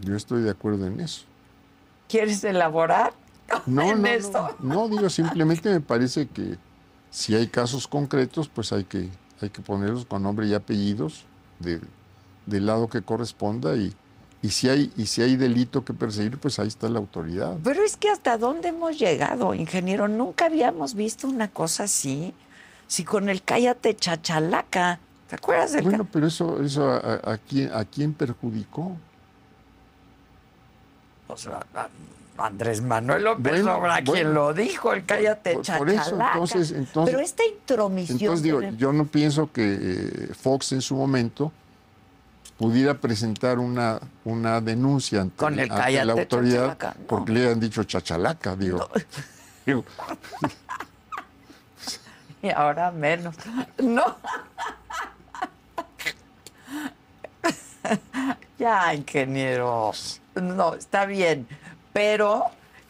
Yo estoy de acuerdo en eso. ¿Quieres elaborar No, en no, esto? no, no, digo, simplemente me parece que si hay casos concretos, pues hay que, hay que ponerlos con nombre y apellidos de- del lado que corresponda y, y, si hay, y si hay delito que perseguir, pues ahí está la autoridad. Pero es que hasta dónde hemos llegado, ingeniero. Nunca habíamos visto una cosa así. Si con el cállate chachalaca. ¿Te acuerdas del Bueno, pero eso, eso a, a- a quién, ¿a quién perjudicó? o sea, a- Andrés Manuel López Bueno, Obrador, bueno. quien lo dijo, el cállate Por- por eso, chachalaca. entonces- entonces- pero esta intromisión. Entonces digo, yo no pienso que eh, Fox en su momento pudiera presentar una, una denuncia ante, Con el ante la autoridad no. porque le han dicho chachalaca, digo. <laughs> Digo, <laughs> Y ahora menos. <laughs> No. ya, ingeniero. No, está bien. Pero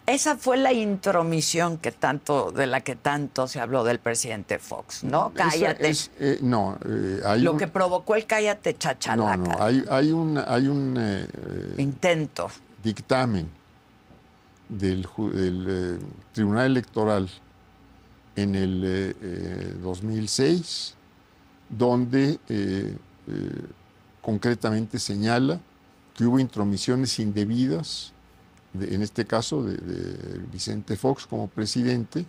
esa fue la intromisión que tanto, de la que tanto se habló del presidente Fox, ¿no? Cállate. es, eh, no, eh, hay Lo un- que provocó el cállate no, chachalaca. no, hay, hay un, hay un eh, Intento. dictamen del, del, Tribunal Electoral en el eh, eh, 2006, donde concretamente señala que hubo intromisiones indebidas, de- en este caso de, de Vicente Fox como presidente,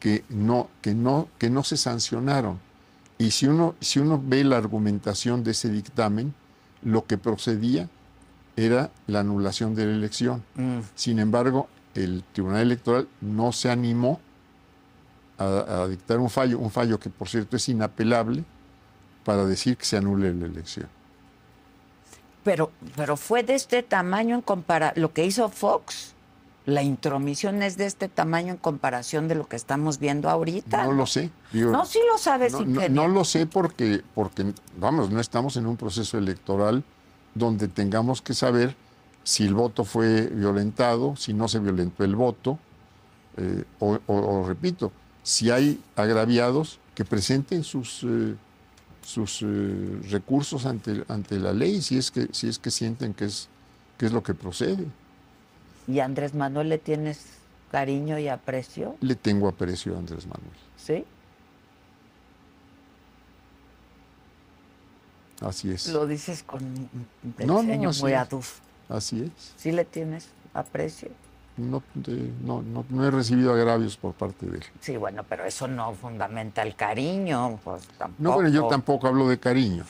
que no, que no, que no se sancionaron. Y si uno, si uno ve la argumentación de ese dictamen, lo que procedía era la anulación de la elección. Mm. Sin embargo, el Tribunal Electoral no se animó a, a dictar un fallo, un fallo que por cierto es inapelable, para decir que se anule la elección. Pero, pero fue de este tamaño en comparación. Lo que hizo Fox, la intromisión es de este tamaño en comparación de lo que estamos viendo ahorita. No lo sé. digo, No, sí lo sabes, no, no- no lo sé porque, porque, vamos, no estamos en un proceso electoral donde tengamos que saber si el voto fue violentado, si no se violentó el voto, eh, o, o- o, repito, si hay agraviados que presenten sus, eh, sus eh, recursos ante, ante la ley, si es que, si es que sienten que es, que es lo que procede. ¿Y a Andrés Manuel le tienes cariño y aprecio? Le tengo aprecio a Andrés Manuel. ¿Sí? Así es. Lo dices con un No, muy es. Así es. ¿Sí le tienes aprecio? No, de- no, no, no he recibido agravios por parte de él. Sí, bueno, pero eso no fundamenta el cariño, pues tampoco. No, bueno, yo tampoco hablo de cariño,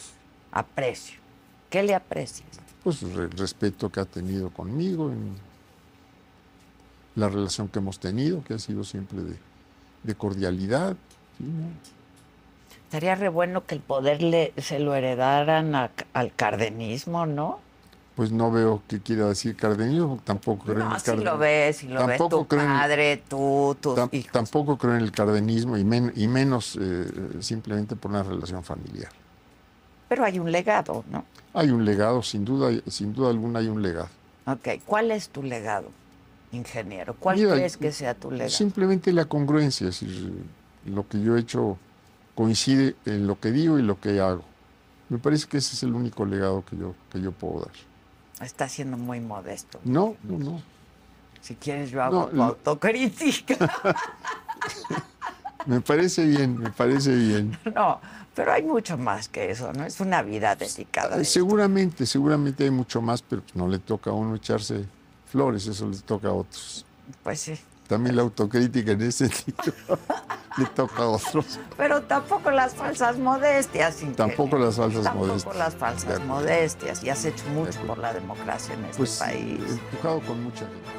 Aprecio. ¿Qué le aprecias? pues el respeto que ha tenido conmigo, en la relación que hemos tenido, que ha sido siempre de, de cordialidad. Estaría re bueno que el poder le, se lo heredaran a- al cardenismo, ¿no? Pues no veo qué quiera decir cardenismo, tampoco creo en el si lo ves, si lo ves Tampoco tu creo en tú, tus Tam- hijos. tampoco creo en el cardenismo y, men- y menos eh, simplemente por una relación familiar. Pero hay un legado, ¿no? Hay un legado, sin duda, sin duda alguna hay un legado. Ok, ¿cuál es tu legado, ingeniero? ¿Cuál Mira, crees que sea tu legado? Simplemente la congruencia, es decir, lo que yo he hecho coincide en lo que digo y lo que hago. Me parece que ese es el único legado que yo, que yo puedo dar. Está siendo muy modesto. No, no, no. Si quieres yo hago No, tu autocrítica. <laughs> Me parece bien, me parece bien. no, pero hay mucho más que eso, ¿no? Es una vida dedicada. a esto. Seguramente, seguramente hay mucho más, pero pues no le toca a uno echarse flores, eso le toca a otros. Pues sí. También la autocrítica en ese sentido <laughs> le toca a otros. Pero tampoco las falsas modestias. Tampoco ingeniero. las falsas Tampoco modestias. las De falsas modestias. Y has hecho mucho por la democracia en este Pues país. empujado con mucha gente.